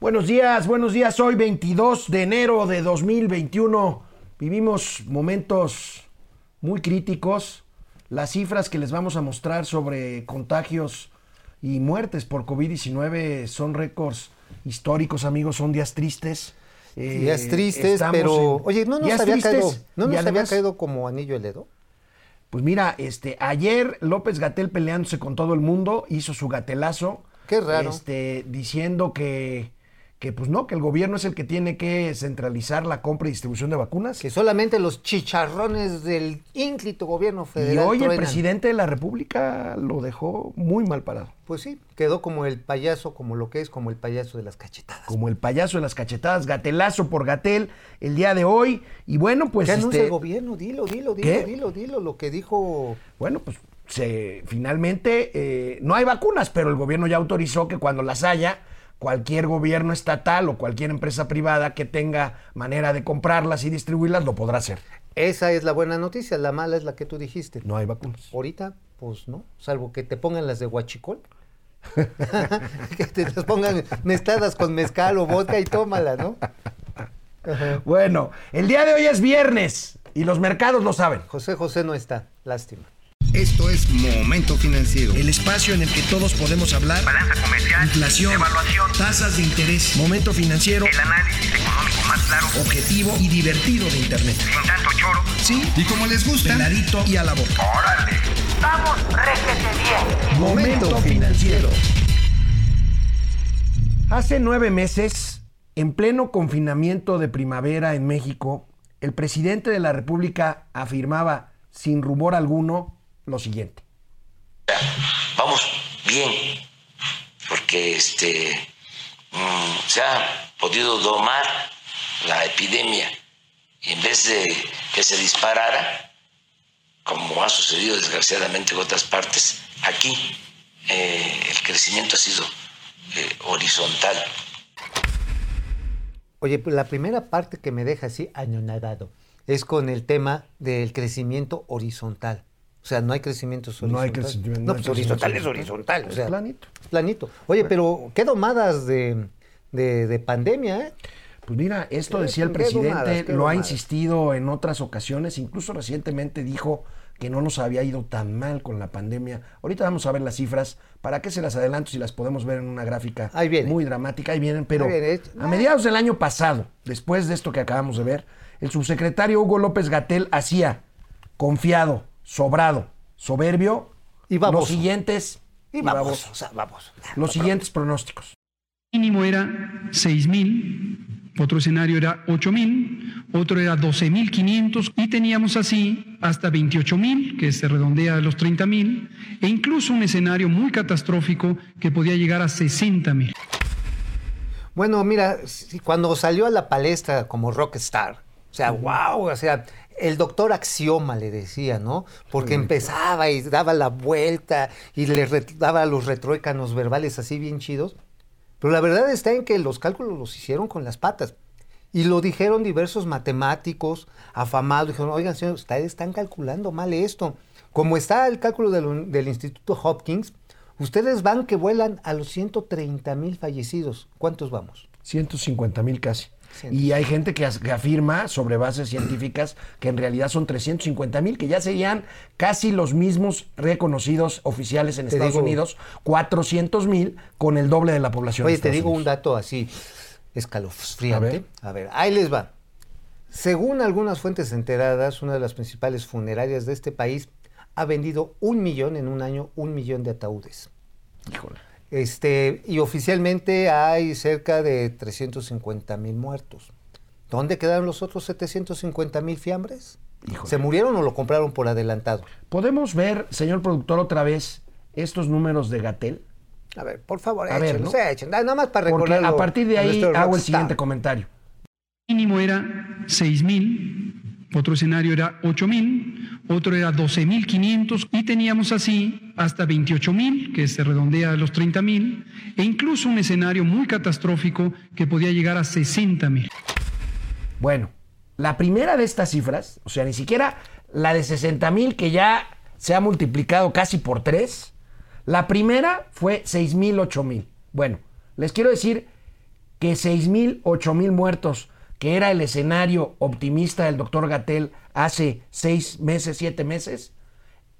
Buenos días, buenos días. Hoy 22 de enero de 2021. Vivimos momentos muy críticos. Las cifras que les vamos a mostrar sobre contagios y muertes por COVID-19 son récords históricos, amigos, son días tristes. Eh, días tristes, pero oye, ¿no nos, había, caído, ¿no nos había caído como anillo el dedo? Pues mira, este, ayer López Gatel peleándose con todo el mundo, hizo su gatelazo. Qué raro. Este, diciendo que que pues no, que el gobierno es el que tiene que centralizar la compra y distribución de vacunas. Que solamente los chicharrones del ínclito gobierno federal. Y hoy el presidente de la República lo dejó muy mal parado. Pues sí, quedó como el payaso, como lo que es, como el payaso de las cachetadas. Como el payaso de las cachetadas, gatelazo por gatel el día de hoy. Y bueno, pues. ¿Qué anuncia este el gobierno? Dilo, dilo, dilo, dilo, dilo, lo que dijo. Bueno, pues se, finalmente eh, no hay vacunas, pero el gobierno ya autorizó que cuando las haya cualquier gobierno estatal o cualquier empresa privada que tenga manera de comprarlas y distribuirlas lo podrá hacer. Esa es la buena noticia, la mala es la que tú dijiste. No hay vacunas. Ahorita, pues no, salvo que te pongan las de huachicol. que te las pongan mezcladas con mezcal o vodka y tómala, ¿no? Bueno, el día de hoy es viernes y los mercados lo saben. José José no está, lástima. Esto es Momento Financiero. El espacio en el que todos podemos hablar. Balanza comercial. Inflación. Evaluación. Tasas de interés. Momento Financiero. El análisis económico más claro. Objetivo y divertido de Internet. Sin tanto choro. Sí. Y como les gusta. Peladito y a la boca. ¡Órale! ¡Vamos, réjete bien! Momento Financiero. Hace nueve meses, en pleno confinamiento de primavera en México, el presidente de la República afirmaba, sin rumor alguno, lo siguiente. Vamos bien, porque este, mm, se ha podido domar la epidemia y en vez de que se disparara, como ha sucedido desgraciadamente en otras partes, aquí eh, el crecimiento ha sido eh, horizontal. Oye, pues la primera parte que me deja así añonadado es con el tema del crecimiento horizontal. O sea, no hay crecimiento horizontal. No hay crecimiento. No, pues horizontal es horizontal. O sea, planito. planito. Oye, pero qué domadas de, de, de pandemia, ¿eh? Pues mira, esto decía el presidente, domadas, lo ha insistido en otras ocasiones, incluso recientemente dijo que no nos había ido tan mal con la pandemia. Ahorita vamos a ver las cifras, ¿para qué se las adelanto si las podemos ver en una gráfica Ahí viene. muy dramática? Ahí vienen, pero Ahí viene. a mediados del año pasado, después de esto que acabamos de ver, el subsecretario Hugo López Gatel hacía confiado, sobrado, soberbio, Y baboso. los siguientes Y y vamos, baboso. o sea, vamos. los siguientes pronósticos. mínimo era 6.000, otro escenario era 8.000, otro era 12.500 y teníamos así hasta 28.000, que se redondea a los 30.000, e incluso un escenario muy catastrófico que podía llegar a 60.000. Bueno, mira, cuando salió a la palestra como rockstar, o sea, wow, o sea, el doctor Axioma le decía, ¿no? Porque empezaba y daba la vuelta y le daba los retruécanos verbales así bien chidos. Pero la verdad está en que los cálculos los hicieron con las patas. Y lo dijeron diversos matemáticos afamados. Dijeron, oigan, señor, ustedes están calculando mal esto. Como está el cálculo del, del Instituto Hopkins, ustedes van que vuelan a los 130 mil fallecidos. ¿Cuántos vamos? 150 mil casi. Y hay gente que, as- que afirma sobre bases científicas que en realidad son 350 mil, que ya serían casi los mismos reconocidos oficiales en Te Estados digo- Unidos, 400 mil con el doble de la población. de Oye, te digo un dato así escalofriante. A ver. A ver, ahí les va. Según algunas fuentes enteradas, una de las principales funerarias de este país ha vendido un millón en un año, un millón de ataúdes. Híjole. Este, y oficialmente hay cerca de 350 mil muertos. ¿Dónde quedaron los otros 750 mil fiambres? Híjole. ¿Se murieron o lo compraron por adelantado? ¿Podemos ver, señor productor, otra vez estos números de Gatel? A ver, por favor, A ver, ¿no? echen. Nada más para Porque recordarlo a partir de ahí hago el siguiente comentario. mínimo era 6.000, otro escenario era 8.000, otro era 12.500 y teníamos así hasta 28.000, que se redondea a los 30.000, e incluso un escenario muy catastrófico que podía llegar a 60.000. Bueno, la primera de estas cifras, o sea, ni siquiera la de 60 mil que ya se ha multiplicado casi por tres, la primera fue 6 mil, 8 mil. Bueno, les quiero decir que 6 mil, 8 mil muertos, que era el escenario optimista del doctor Gatel hace seis meses, siete meses,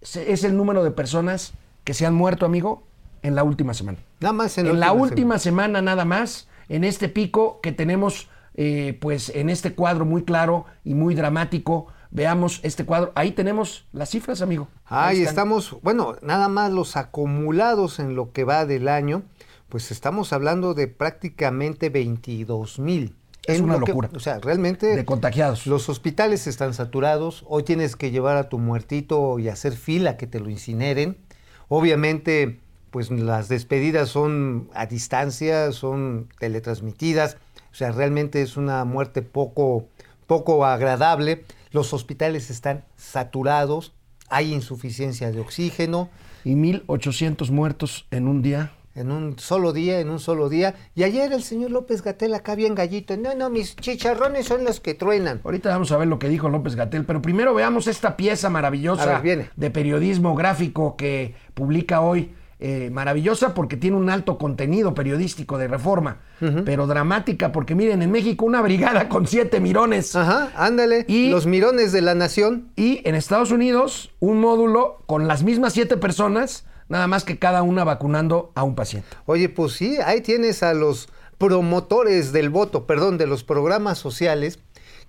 se- es el número de personas que se han muerto, amigo, en la última semana. Nada más en, En la última semana nada más, en este pico que tenemos, eh, pues en este cuadro muy claro y muy dramático, veamos este cuadro. Ahí tenemos las cifras, amigo. Ahí estamos, bueno, nada más los acumulados en lo que va del año, pues estamos hablando de prácticamente 22 mil. Es una que- locura. o sea, realmente De contagiados. los hospitales están saturados. Hoy tienes que llevar a tu muertito y hacer fila que te lo incineren. Obviamente, pues las despedidas son a distancia, son teletransmitidas. O sea, realmente es una muerte poco, poco agradable. Los hospitales están saturados. Hay insuficiencia de oxígeno Y 1.800 muertos en un día. En un solo día, en un solo día. Y ayer el señor López Gatel acá bien gallito. No, no, mis chicharrones son los que truenan. Ahorita vamos a ver lo que dijo López Gatel, pero primero veamos esta pieza maravillosa ver, de periodismo gráfico que publica hoy. eh, maravillosa porque tiene un alto contenido periodístico de reforma, pero dramática porque miren, en México una brigada con siete mirones Ajá, ándale. Y- los mirones de la nación. y en Estados Unidos un módulo con las mismas siete personas, nada más que cada una vacunando a un paciente. Oye, pues sí, ahí tienes a los promotores del voto, perdón, de los programas sociales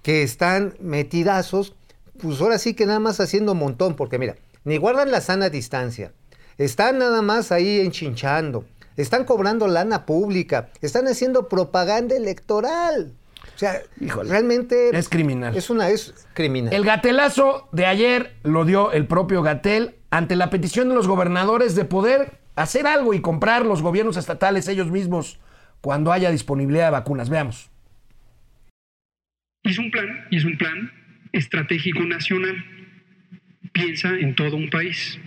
que están metidazos, pues ahora sí que nada más haciendo montón, porque mira, ni guardan la sana distancia, están nada más ahí enchinchando, están cobrando lana pública, están haciendo propaganda electoral. O sea, Híjole, realmente es criminal. Es una es criminal. El gatelazo de ayer lo dio el propio Gatel ante la petición de los gobernadores de poder hacer algo y comprar los gobiernos estatales ellos mismos cuando haya disponibilidad de vacunas. Veamos. Hizo un plan y es un plan estratégico nacional. Piensa en todo un país.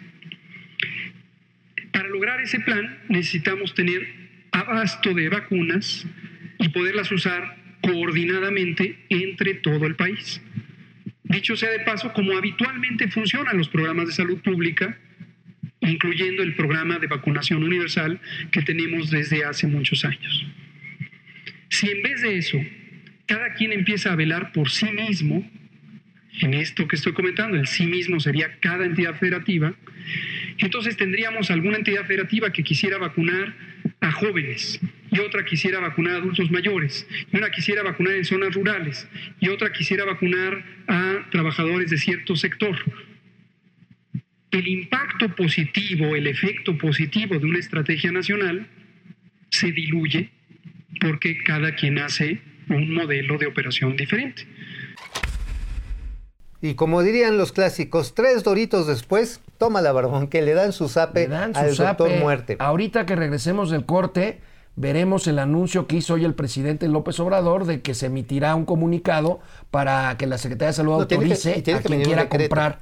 Para lograr ese plan necesitamos tener abasto de vacunas y poderlas usar coordinadamente entre todo el país. Dicho sea de paso, como habitualmente funcionan los programas de salud pública, incluyendo el programa de vacunación universal que tenemos desde hace muchos años. Si en vez de eso, cada quien empieza a velar por sí mismo, en esto que estoy comentando, el sí mismo sería cada entidad federativa, entonces tendríamos alguna entidad federativa que quisiera vacunar a jóvenes y otra quisiera vacunar a adultos mayores y una quisiera vacunar en zonas rurales y otra quisiera vacunar a trabajadores de cierto sector. El impacto positivo, el efecto positivo de una estrategia nacional se diluye porque cada quien hace un modelo de operación diferente. Y como dirían los clásicos, tres doritos después, toma la barbón, que le dan su zape Le dan su al doctor zape. muerte. Ahorita que regresemos del corte, veremos el anuncio que hizo hoy el presidente López Obrador de que se emitirá un comunicado para que la Secretaría de Salud No, que- autorice tiene a que quien quiera comprar.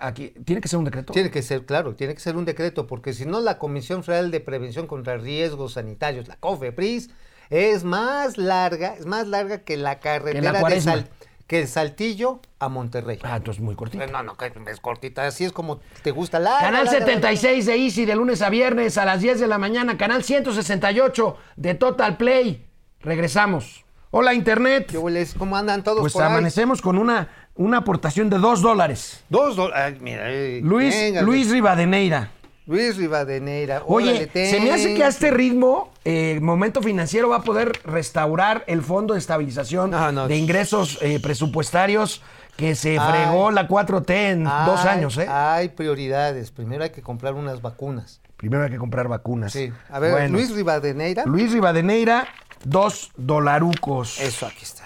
aquí- ¿Tiene que ser un decreto? Tiene que ser, claro, tiene que ser un decreto, porque si no la Comisión Federal de Prevención contra Riesgos Sanitarios, la COFEPRIS, es más larga, es más larga que la carretera de cuaresma. Sal- que el Saltillo a Monterrey. Ah, entonces muy cortito. No, no, es cortita, así es como te gusta la. Canal 76 de Easy de lunes a viernes a las 10 de la mañana. Canal 168 de Total Play. Regresamos. Hola Internet. ¿Cómo andan todos Pues por ahí? amanecemos con una, una aportación de 2 dólares. Dos dólares. Mira, eh, Luis, venga, Luis Rivadeneira. Luis Rivadeneira. Oye, órale, se me hace que a este ritmo, eh, Momento Financiero va a poder restaurar el Fondo de Estabilización No, no. de Ingresos eh, Presupuestarios que se Ay. fregó la 4T en dos años, ¿eh? Hay prioridades. Primero hay que comprar unas vacunas. Primero hay que comprar vacunas. Sí. A ver, Bueno, Luis Rivadeneira. Luis Rivadeneira, dos dolarucos. Eso, aquí está.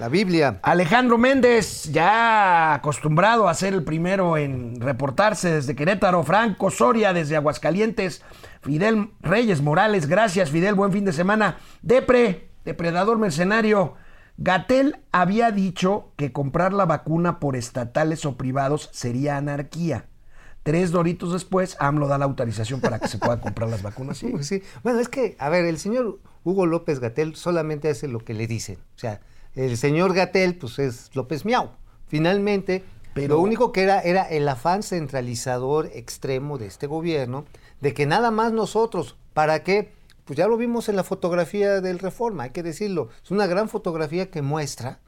La Biblia. Alejandro Méndez, ya acostumbrado a ser el primero en reportarse desde Querétaro, Franco Soria desde Aguascalientes, Fidel Reyes Morales, gracias Fidel, buen fin de semana. Depre, depredador mercenario, Gatel había dicho que comprar la vacuna por estatales o privados sería anarquía. Tres doritos después, AMLO da la autorización para que se pueda comprar las vacunas. Sí. Sí. Bueno, es que, a ver, el señor Hugo López Gatel solamente hace lo que le dicen. O sea, el señor Gatel, pues es López Miau. Finalmente, Pero- lo único que era era el afán centralizador extremo de este gobierno, de que nada más nosotros, ¿para qué? pues ya lo vimos en la fotografía del Reforma, hay que decirlo. Es una gran fotografía que muestra,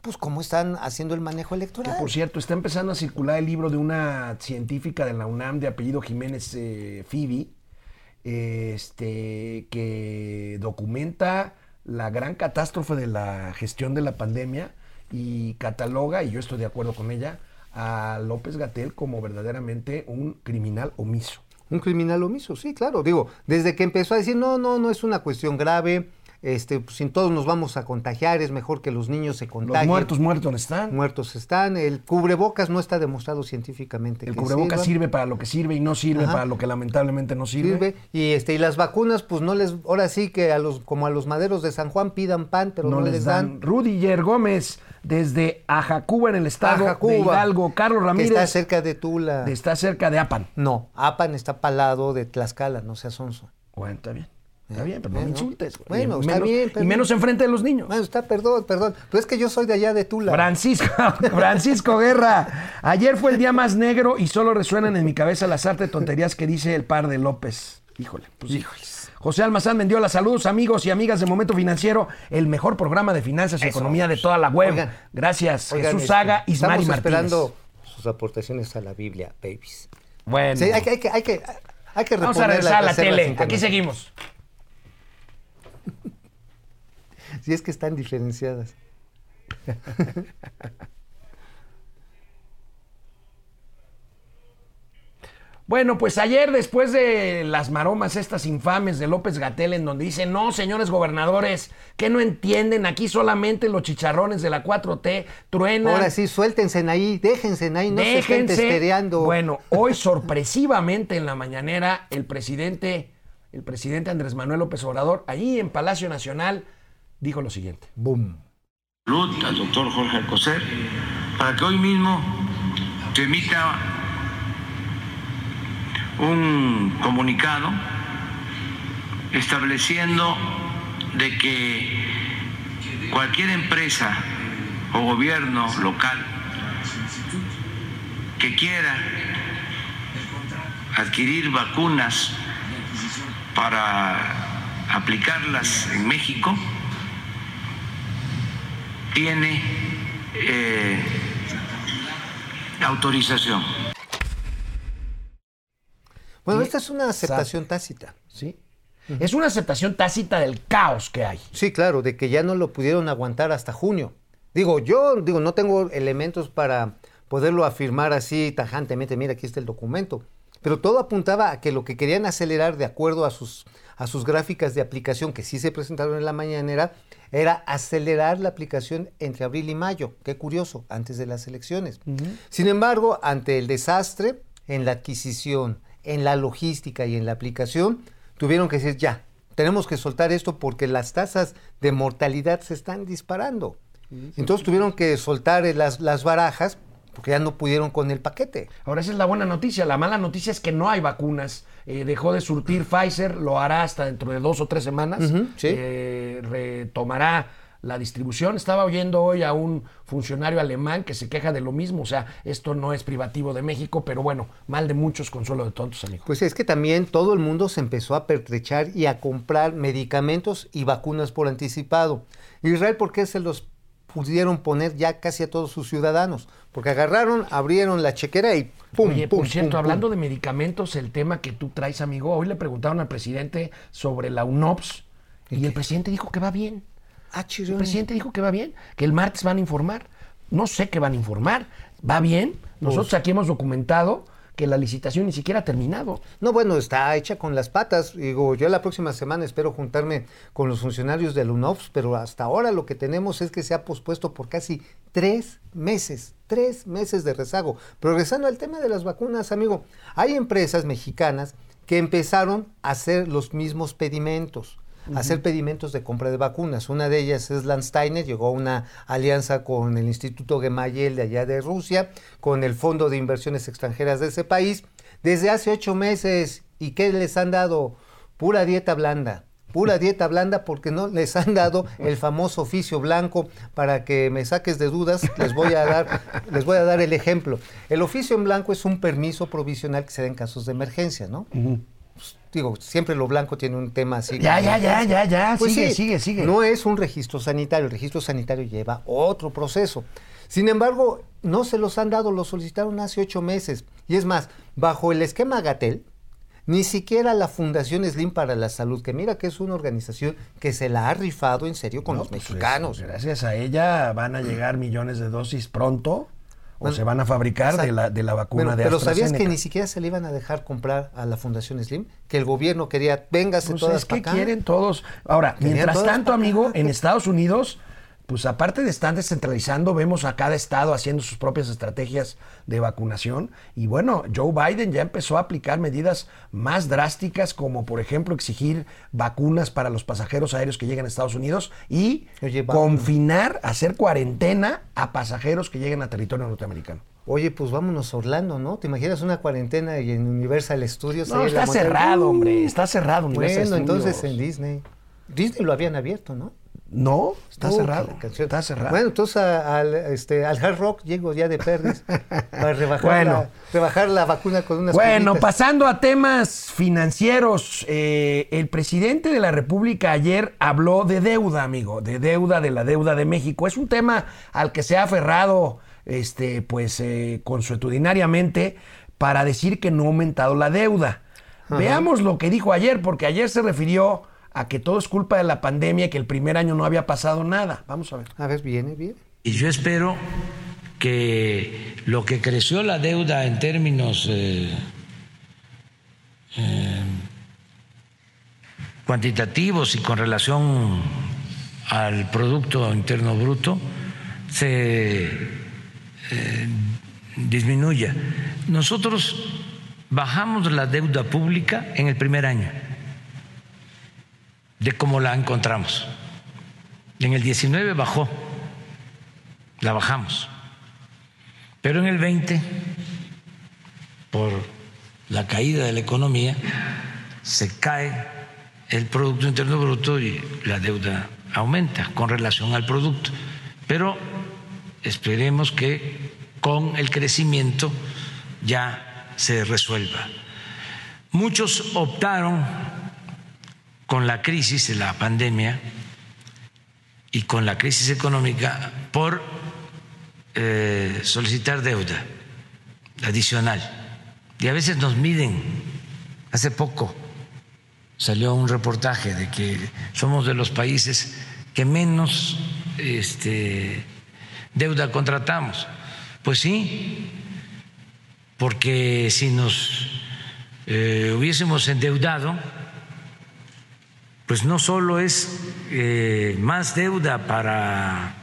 pues, cómo están haciendo el manejo Que electoral. por cierto, está empezando a circular el libro de una científica de la UNAM de apellido Jiménez eh, Fibi, este, que documenta la gran catástrofe de la gestión de la pandemia y cataloga, y yo estoy de acuerdo con ella, a López Gatel como verdaderamente un criminal omiso. Un criminal omiso, sí, claro. Digo, desde que empezó a decir, no, no, no es una cuestión grave, este, pues, sin todos nos vamos a contagiar, es mejor que los niños se Los contagien. muertos muertos no están. Muertos están. El cubrebocas no está demostrado científicamente. El que cubrebocas sirva. sirve para lo que sirve y no sirve Ajá. para lo que lamentablemente no sirve. Sirve. Y este, y las vacunas, pues no les, ahora sí que a los, como a los maderos de San Juan pidan pan, pero no, les dan. Rudiger Gómez, desde Ajacuba en el estado Ajacuba, de Hidalgo. Carlos que Ramírez, está cerca de Tula. está cerca de Apan. No, Apan está palado de Tlaxcala, no seas sonso. Bueno, está bien. Está bien, pero no me insultes. güey. Bueno, está menos- bien, Y menos enfrente de los niños. Bueno, está, perdón, perdón. Pero es que yo soy de allá de Tula. Francisco, Francisco Guerra. Ayer fue el día más negro y solo resuenan en mi cabeza las artes tonterías que dice el par de López. Híjole, pues sí. José Almazán Mendiola, saludos amigos y amigas de Momento Financiero, el mejor programa de finanzas y Eso. economía de toda la web. Oigan, Gracias, Oigan, Jesús este, Saga, Ismari Estamos Martínez. esperando sus aportaciones a la Biblia, babies. Bueno, Sí, hay, que- hay que, hay, que, hay que vamos a regresar a la tele. Aquí seguimos. Si es que están diferenciadas. Bueno, pues ayer, después de las maromas estas infames de López Gatel, en donde dice, no, señores gobernadores, que no entienden, aquí solamente los chicharrones de la 4T truenan. Ahora sí, suéltense ahí, déjense ahí, no se estén testereando. Bueno, hoy sorpresivamente en la mañanera, el presidente, el presidente Andrés Manuel López Obrador, allí en Palacio Nacional, dijo lo siguiente. Boom. salud al doctor Jorge Alcocer para que hoy mismo se emita un comunicado estableciendo de que cualquier empresa o gobierno local que quiera adquirir vacunas para aplicarlas en México tiene eh, autorización. Bueno, esta es una aceptación tácita. ¿Sí? Es una aceptación tácita del caos que hay. Sí, claro, de que ya no lo pudieron aguantar hasta junio. Digo, yo digo, no tengo elementos para poderlo afirmar así tajantemente. Mira, aquí está el documento. Pero todo apuntaba a que lo que querían acelerar de acuerdo a sus, a sus gráficas de aplicación que sí se presentaron en la mañanera era acelerar la aplicación entre abril y mayo. Qué curioso, antes de las elecciones. Sin embargo, ante el desastre en la adquisición, en la logística y en la aplicación, tuvieron que decir ya, tenemos que soltar esto porque las tasas de mortalidad se están disparando. Entonces tuvieron que soltar las, las barajas porque ya no pudieron con el paquete. Ahora esa es la buena noticia. La mala noticia es que no hay vacunas. Eh, dejó de surtir Pfizer, lo hará hasta dentro de dos o tres semanas. Sí. Eh, retomará la distribución. Estaba oyendo hoy a un funcionario alemán que se queja de lo mismo. O sea, esto no es privativo de México, pero bueno, mal de muchos, consuelo de tontos, amigo. Pues es que también todo el mundo se empezó a pertrechar y a comprar medicamentos y vacunas por anticipado. Israel, ¿por qué se los pudieron poner ya casi a todos sus ciudadanos? Porque agarraron, abrieron la chequera y pum, Oye, pum, por cierto, pum, hablando pum. de medicamentos, el tema que tú traes, amigo, hoy le preguntaron al presidente sobre la UNOPS y el presidente dijo que va bien. Ah, El presidente dijo que va bien, que el martes van a informar. No sé qué van a informar. ¿Va bien? Nosotros Pues aquí hemos documentado que la licitación ni siquiera ha terminado. No, bueno, está hecha con las patas. Digo, yo la próxima semana espero juntarme con los funcionarios del UNOPS, pero hasta ahora lo que tenemos es que se ha pospuesto por casi tres meses, tres meses de rezago. Pero regresando al tema de las vacunas, amigo, hay empresas mexicanas que empezaron a hacer los mismos pedimentos. A hacer pedimentos de compra de vacunas. Una de ellas es Landsteiner, llegó a una alianza con el Instituto Gemayel de allá de Rusia, con el Fondo de Inversiones Extranjeras de ese país, desde hace ocho meses. ¿Y qué les han dado? Pura dieta blanda. Pura dieta blanda porque no les han dado el famoso oficio blanco para que me saques de dudas, les voy a dar les voy a dar el ejemplo. El oficio en blanco es un permiso provisional que se da en casos de emergencia, ¿no? Pues, digo, siempre lo blanco tiene un tema así. Ya, ya, ya, ya, ya. Pues sigue, sí, sigue, sigue. No es un registro sanitario, el registro sanitario lleva otro proceso. Sin embargo, no se los han dado, lo solicitaron hace ocho meses. Y es más, bajo el esquema Gatel, ni siquiera la Fundación Slim para la Salud, que mira que es una organización que se la ha rifado en serio con No, los pues, mexicanos. es- gracias a ella van a llegar millones de dosis pronto o Bueno, se van a fabricar o sea, de la, de la vacuna Bueno, de pero ¿sabías que ni siquiera se le iban a dejar comprar a la Fundación Slim? Que el gobierno quería, véngase Pues todas es que acá. quieren todos. Ahora, Querían mientras todas tanto, amigo, en Estados Unidos, pues aparte de estar descentralizando, vemos a cada estado haciendo sus propias estrategias de vacunación. Y bueno, Joe Biden ya empezó a aplicar medidas más drásticas, como por ejemplo exigir vacunas para los pasajeros aéreos que llegan a Estados Unidos y Oye, confinar, hacer cuarentena a pasajeros que lleguen a territorio norteamericano. Oye, pues vámonos a Orlando, ¿no? ¿Te imaginas una cuarentena y en Universal Studios? No, está cerrado, ¡Uh! hombre, está cerrado. Universal Bueno, entonces en Disney. Disney lo habían abierto, ¿no? No, está cerrado. Está cerrado. Bueno, entonces a- al, este, al Hard Rock llego ya de perdiz para rebajar, Bueno. la, rebajar la vacuna con unas Bueno, cubitas. pasando a temas financieros, eh, el presidente de la República ayer habló de deuda, amigo, de deuda, de la deuda de México. Es un tema al que se ha aferrado, este, pues, eh, consuetudinariamente para decir que no ha aumentado la deuda. Veamos lo que dijo ayer, porque ayer se refirió a que todo es culpa de la pandemia y que el primer año no había pasado nada. Vamos a ver. A ver, viene, viene. Y yo espero que lo que creció la deuda en términos eh, eh, cuantitativos y con relación al Producto Interno Bruto se eh, disminuya. Nosotros bajamos la deuda pública en el primer año de cómo la encontramos. En el 19 bajó la bajamos. Pero en el 20, por la caída de la economía, se cae el Producto Interno Bruto y la deuda aumenta con relación al producto. Pero esperemos que con el crecimiento ya se resuelva. Muchos optaron con la crisis de la pandemia y con la crisis económica por eh, solicitar deuda adicional. Y a veces nos miden. Hace poco salió un reportaje de que somos de los países que menos este, deuda contratamos. Pues sí, porque si nos eh, hubiésemos endeudado, pues no solo es eh, más deuda para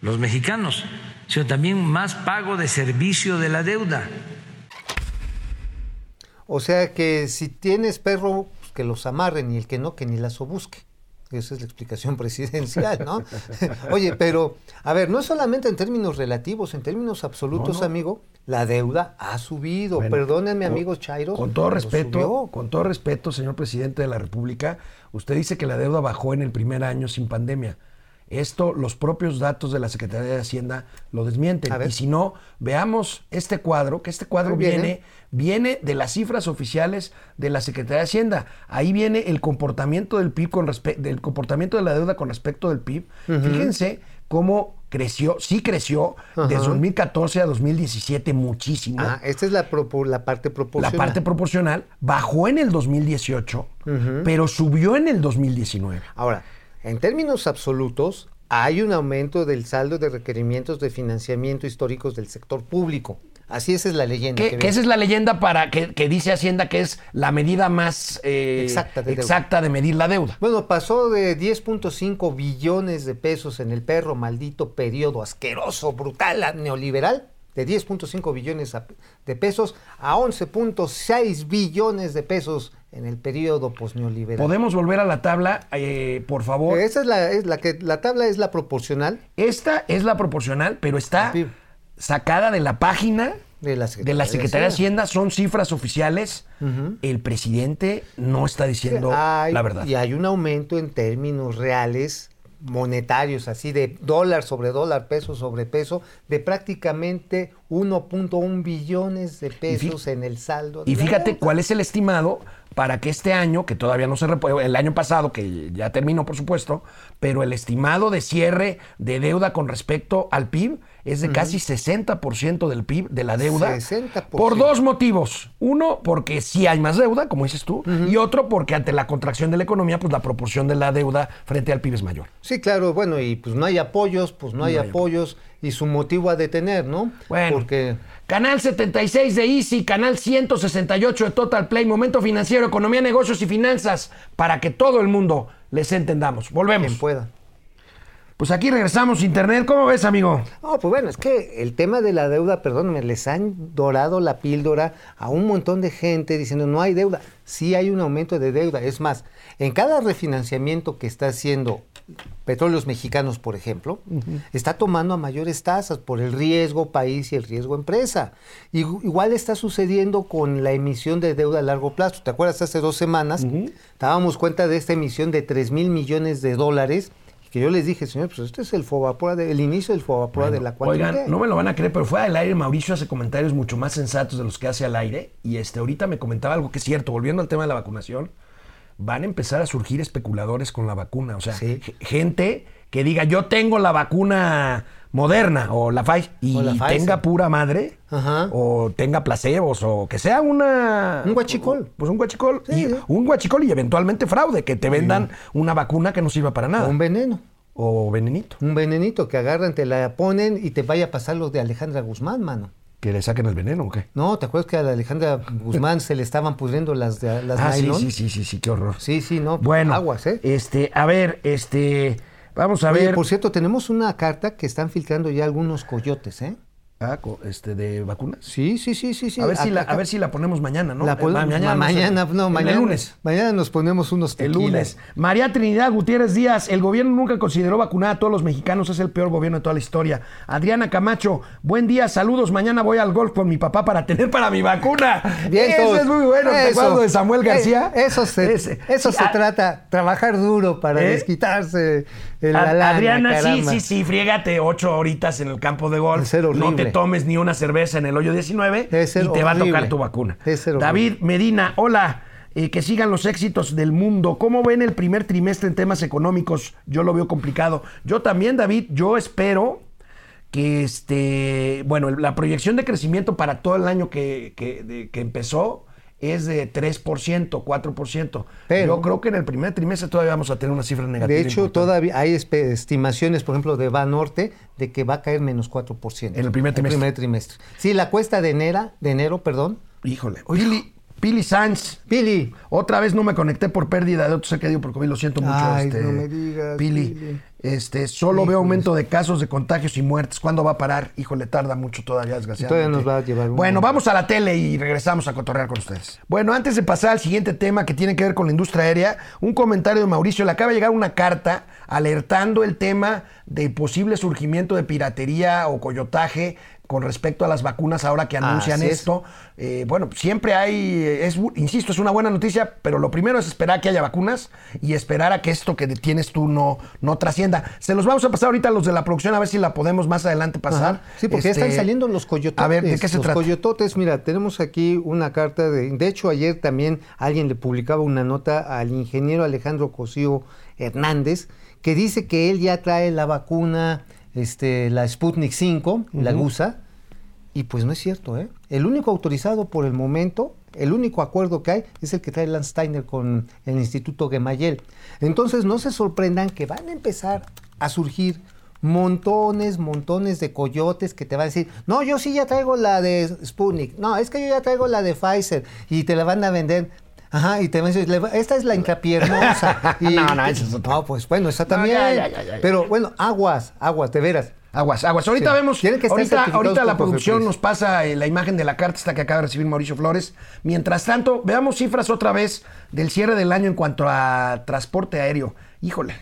los mexicanos, sino también más pago de servicio de la deuda. O sea que si tienes perro, pues que los amarren y el que no, que ni las busque. Esa es la explicación presidencial, ¿no? Oye, pero, a ver, no es solamente en términos relativos, en términos absolutos, No, no. amigo, la deuda ha subido. Bueno, Perdónenme, amigos Chairos. Con todo respeto, subió. con todo respeto, señor presidente de la República, usted dice que la deuda bajó en el primer año sin pandemia. Esto, los propios datos de la Secretaría de Hacienda lo desmienten. Y si no, veamos este cuadro, que este cuadro viene. viene, viene de las cifras oficiales de la Secretaría de Hacienda. Ahí viene el comportamiento del PIB con respe- del comportamiento de la deuda con respecto del PIB. Fíjense cómo creció, sí creció desde Ajá. 2014 a 2017 muchísimo Ah, esta es la, la parte la proporcional. parte proporcional bajó en el 2018, pero subió en el 2019. Ahora, en términos absolutos, hay un aumento del saldo de requerimientos de financiamiento históricos del sector público. Así esa es la leyenda. Que, que que ves. esa es la leyenda para que, que dice Hacienda que es la medida más eh, Exacta de exacta de medir la deuda. Bueno, pasó de 10.5 billones de pesos en el perro maldito periodo asqueroso, brutal, neoliberal, de 10.5 billones de pesos a 11.6 billones de pesos en el periodo posneoliberal. Podemos volver a la tabla, eh, por favor. Esa es la, es la que la tabla es la proporcional Esta es la proporcional, pero está. Sacada de la página de la de la Secretaría de Hacienda. Son cifras oficiales. El presidente no está diciendo Hay- la verdad. Y hay un aumento en términos reales monetarios, así de dólar sobre dólar, peso sobre peso, de prácticamente 1.1 billones de pesos en el saldo. Y fíjate cuál es el estimado para que este año, que todavía no se repuede, el año pasado, que ya terminó por supuesto, pero el estimado de cierre de deuda con respecto al PIB es de casi 60% del PIB de la deuda. 60%. Por dos motivos. Uno, porque sí hay más deuda, como dices tú, y otro, porque ante la contracción de la economía, pues la proporción de la deuda frente al PIB es mayor. Sí, claro, bueno, y pues no hay apoyos, pues no hay apoyos, y su motivo a detener, ¿no? Bueno. Porque Canal 76 de Easy, canal 168 de Total Play, Momento Financiero, Economía, Negocios y Finanzas, para que todo el mundo les entendamos. Volvemos. quien pueda. Pues aquí regresamos, Internet. ¿Cómo ves, amigo? No, pues bueno, es que el tema de la deuda, perdónenme, les han dorado la píldora a un montón de gente diciendo no hay deuda. Sí hay un aumento de deuda. Es más, en cada refinanciamiento que está haciendo Petróleos Mexicanos, por ejemplo, está tomando a mayores tasas por el riesgo país y el riesgo empresa. Y, igual está sucediendo con la emisión de deuda a largo plazo. ¿Te acuerdas? Hace dos semanas dábamos cuenta de esta emisión de 3 mil millones de dólares. Que yo les dije, señor, pues este es el Fobapora, de- el inicio del Fobapora de la 4 Oigan, no me lo van a creer, pero fuera del aire Mauricio hace comentarios mucho más sensatos de los que hace al aire. Y este ahorita me comentaba algo que es cierto, volviendo al tema de la vacunación, van a empezar a surgir especuladores con la vacuna. O sea, Sí. gente que diga yo tengo la vacuna moderna o la Pfizer y O la tenga pura madre Ajá. o tenga placebos o que sea una Un guachicol. pues un guachicol Sí, y sí. un guachicol y eventualmente fraude que te vendan una vacuna que no sirva para nada Un veneno. o venenito Un venenito que agarran, te la ponen y te vaya a pasar lo de Alejandra Guzmán, mano. que le saquen el veneno o qué No, ¿te acuerdas que a Alejandra Guzmán se le estaban pudriendo las, las Ah, nylon? sí, sí, sí, sí, qué horror. Sí, sí, no. Bueno, Aguas, ¿eh? Este, a ver, este, vamos a Oye, ver. por cierto, tenemos una carta que están filtrando ya algunos coyotes, ¿eh? Ah, este, de vacunas. Sí, sí, sí, sí, sí. a ver si la, Acá- a ver si la ponemos mañana, ¿no? la Eh, ma- mañana, sé. no, El mañana. lunes. Mañana nos ponemos unos El tequilas. lunes. María Trinidad Gutiérrez Díaz, el gobierno nunca consideró vacunar a todos los mexicanos, es el peor gobierno de toda la historia. Adriana Camacho, buen día, saludos, mañana voy al golf con mi papá para tener para mi vacuna. Bien, todos. es muy bueno, ¿te Eso. acuerdas de Samuel Eh, García? Eso se, Ese. eso se a- trata, trabajar duro para ¿Eh? desquitarse el la lana, Adriana, sí, caramba. sí, sí, friégate ocho horitas en el campo de golf. No te tomes ni una cerveza en el hoyo 19 Debe ser y te va a tocar tu vacuna. David Medina, hola. eh, que sigan los éxitos del mundo. ¿Cómo ven el primer trimestre en temas económicos? Yo lo veo complicado. Yo también, David, yo espero que este, bueno, la proyección de crecimiento para todo el año que, que- de- que empezó es de 3%, 4%. Pero- yo creo que en el primer trimestre todavía vamos a tener una cifra negativa. De hecho, importante. todavía hay estimaciones, por ejemplo, de Banorte, de que va a caer menos 4%. En el primer trimestre. primer trimestre. Sí, la cuesta de enero, de enero, perdón. Híjole. Pili, Pili Sanz. Pili. Otra vez no me conecté por pérdida de otro ser querido por COVID, lo siento mucho. Ay, este, no me digas, Pili. Pili. Este, solo veo aumento de casos de contagios y muertes. ¿Cuándo va a parar? Híjole, tarda mucho todavía, desgraciadamente. Todavía nos va a llevar un Bueno, momento. vamos a la tele y regresamos a cotorrear con ustedes. Bueno, antes de pasar al siguiente tema que tiene que ver con la industria aérea, un comentario de Mauricio. Le acaba de llegar una carta alertando el tema de posible surgimiento de piratería o coyotaje con respecto a las vacunas ahora que anuncian es. esto. Eh, bueno, siempre hay, es, bu- insisto, es una buena noticia, pero lo primero es esperar que haya vacunas y esperar a que esto que tienes tú no, no trascienda. Se los vamos a pasar ahorita a los de la producción a ver si la podemos más adelante pasar. Ajá. Sí, porque ya Este, están saliendo los coyototes. A ver, ¿de qué se los trata? coyototes, mira, tenemos aquí una carta de... De hecho, ayer también alguien le publicaba una nota al ingeniero Alejandro Cosío Hernández, que dice que él ya trae la vacuna, este, la Sputnik 5, la GUSA, y pues no es cierto, ¿eh? El único autorizado por el momento, el único acuerdo que hay, es el que trae Lance Steiner con el Instituto Gemayel. Entonces no se sorprendan que van a empezar a surgir montones, montones de coyotes que te van a decir, no, yo sí ya traigo la de Sputnik, no, es que yo ya traigo la de Pfizer, y te la van a vender. Ajá, y te van a decir, "Le va- esta es la hincapié Y, No, no, esa es otra. No, pues bueno, esa No, también. ya, ya, ya, ya. Pero bueno, aguas, aguas, de veras. Aguas, aguas. Ahorita Sí. vemos, que estar ahorita, ahorita la producción nos pasa eh, la imagen de la carta esta que acaba de recibir Mauricio Flores. Mientras tanto, veamos cifras otra vez del cierre del año en cuanto a transporte aéreo. Híjole,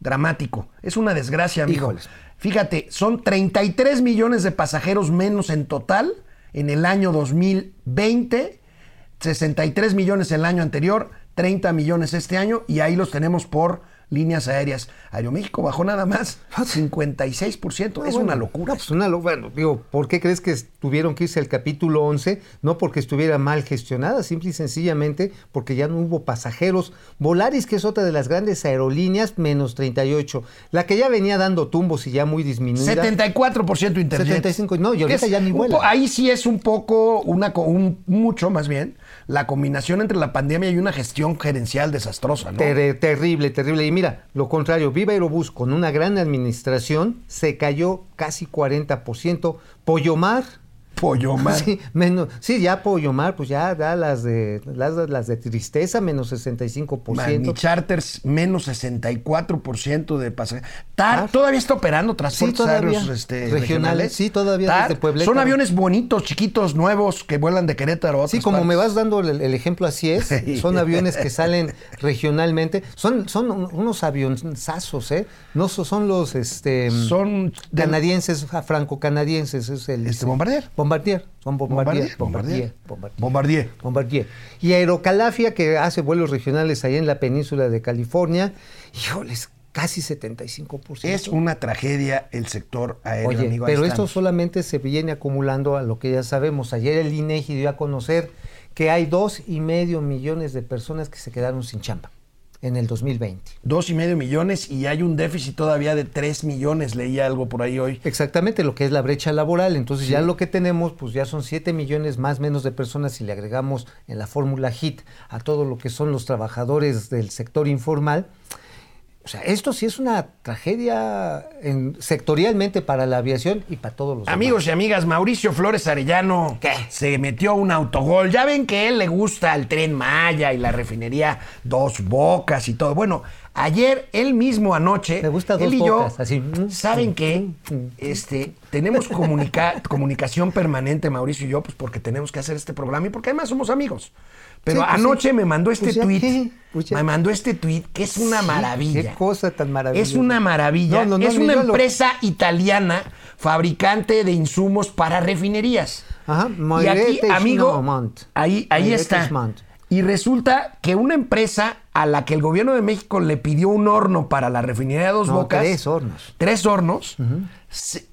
dramático. Es una desgracia, amigo. Híjoles. Fíjate, son 33 millones de pasajeros menos en total en el año 2020, 63 millones el año anterior, 30 millones este año y ahí los tenemos por líneas aéreas. Aeroméxico bajó nada más 56%. es Ah, bueno, una locura. No, pues una locura. Bueno, digo, ¿por qué crees que tuvieron que irse al capítulo 11? No porque estuviera mal gestionada, simple y sencillamente porque ya no hubo pasajeros. Volaris, que es otra de las grandes aerolíneas, menos 38. La que ya venía dando tumbos y ya muy disminuida. 74% internet. 75, no, y ahorita Es ya ni vuela. Ahí sí es un poco, una, un- mucho más bien, la combinación entre la pandemia y una gestión gerencial desastrosa, ¿no? Ter- terrible, terrible. Y mira, lo contrario, Viva Aerobús con una gran administración se cayó casi 40%. Pollomar, Pollo más. sí, menos, sí, ya Pollomar, pues ya da las de las, las de tristeza, menos 65%. Magni Charters, menos 64% de pasajeros. TAR TAR. todavía está operando transportes Sí, todavía. aéreos este, Regionales, regionales. sí, todavía TAR. desde Pueblétaro. Son aviones bonitos, chiquitos, nuevos, que vuelan de Querétaro a Sí, como me vas dando el, el ejemplo, así es. Son aviones que salen regionalmente. Son, son un- unos avionzazos, ¿eh? No so- son los este, Son canadienses, ah, franco-canadienses. Es el, Este, Bombardier. Bombardier. Son Bombardier. Bombardier. Bombardier. Bombardier. Bombardier. Y Aerocalafia, que hace vuelos regionales allá en la península de California. Híjoles, casi 75%. Es una tragedia el sector aéreo, Oye, amigo. pero esto solamente se viene acumulando a lo que ya sabemos. Ayer el INEGI dio a conocer que hay dos y medio millones de personas que se quedaron sin chamba en el 2020. Dos y medio millones y hay un déficit todavía de tres millones. Leí algo por ahí hoy. Exactamente lo que es la brecha laboral. Entonces ya lo que tenemos, pues ya son 7 millones más menos de personas si le agregamos en la fórmula HIT a todo lo que son los trabajadores del sector informal. O sea, esto sí es una tragedia en- sectorialmente para la aviación y para todos los demás. Amigos y amigas, Mauricio Flores Arellano ¿Qué? se metió un autogol. Ya ven que a él le gusta el tren Maya y la refinería Dos Bocas y todo. Bueno, ayer, él mismo anoche, Le gusta él Dos y yo, Bocas, así. mm, ¿saben mm, qué? mm. Este, tenemos comunica- comunicación permanente, Mauricio y yo, pues porque tenemos que hacer este programa y porque además somos amigos. Pero Sí, pues anoche sí. me mandó este Pues ya tweet, qué, pues ya. me mandó este tweet que es una Sí, maravilla. qué cosa tan maravillosa. Es una maravilla. No, no, no, es una lo- empresa italiana fabricante de insumos para refinerías. Ajá, y aquí, amigo, ahí, ahí está. Y resulta que una empresa a la que el gobierno de México le pidió un horno para la refinería de Dos Bocas. tres hornos. Tres hornos. se-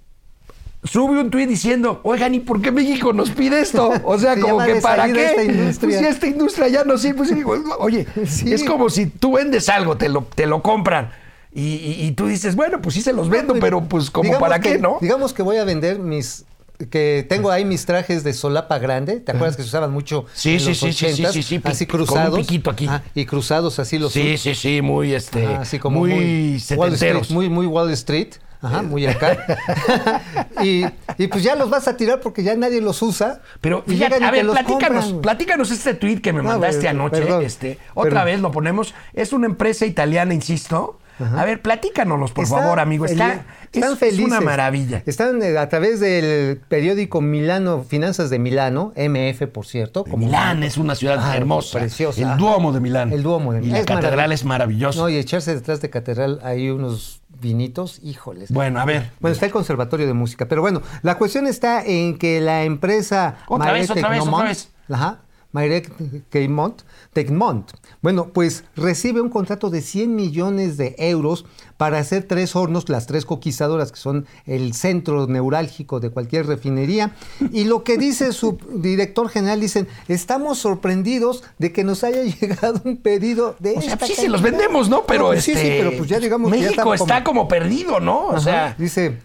sube un tuit diciendo, oigan, ¿y por qué México nos pide esto? O sea, como que para qué. esta industria. Pues si esta industria ya no sirve. Pues, oye, Sí. es como si tú vendes algo, te lo, te lo compran. Y, y- y tú dices, bueno, pues sí se los vendo, pero pues como para que- qué, ¿no? Digamos que voy a vender mis que tengo ahí mis trajes de solapa grande, ¿te acuerdas que se usaban mucho Sí, en sí, los sí, sí, 80s? sí, sí, así con un cruzados, piquito aquí. Ah, y cruzados así los Sí, sí, sí, muy este, así como muy, muy, Wall. Street, muy, muy Wall Street. Ajá, muy acá. y, y pues ya los vas a tirar porque ya nadie los usa. Pero y fíjate, y a ver, platícanos, compran. platícanos este tweet que me No, mandaste anoche. perdón, este, otra perdón. vez lo ponemos. Es una empresa italiana, insisto. A ver, platícanos, por Está favor, amigo. Está, están es, felices. es una maravilla. Están eh, a través del periódico Milano, Finanzas de Milano, MF, por cierto. como- Milán es una ciudad Ah, hermosa. preciosa. El Duomo de Milán. El Duomo de Y Milán. la Es catedral maravilloso. es maravillosa. No, y echarse detrás de catedral hay unos vinitos, híjoles. Bueno, a ver. Bueno, está el Conservatorio de Música. Pero bueno, la cuestión está en que la empresa. Otra vez, otra vez, otra vez. Ajá. Maire Tecmont, Tecmont. Bueno, pues recibe un contrato de 100 millones de euros para hacer tres hornos, las tres coquizadoras, que son el centro neurálgico de cualquier refinería. Y lo que dice su director general, dicen, estamos sorprendidos de que nos haya llegado un pedido de O sea, esta sí se los cantidad". vendemos, ¿no? Pero No, pues sí, este, sí, pero pues ya digamos que ya México está como, perdido, ¿no? O Ajá. sea, dice,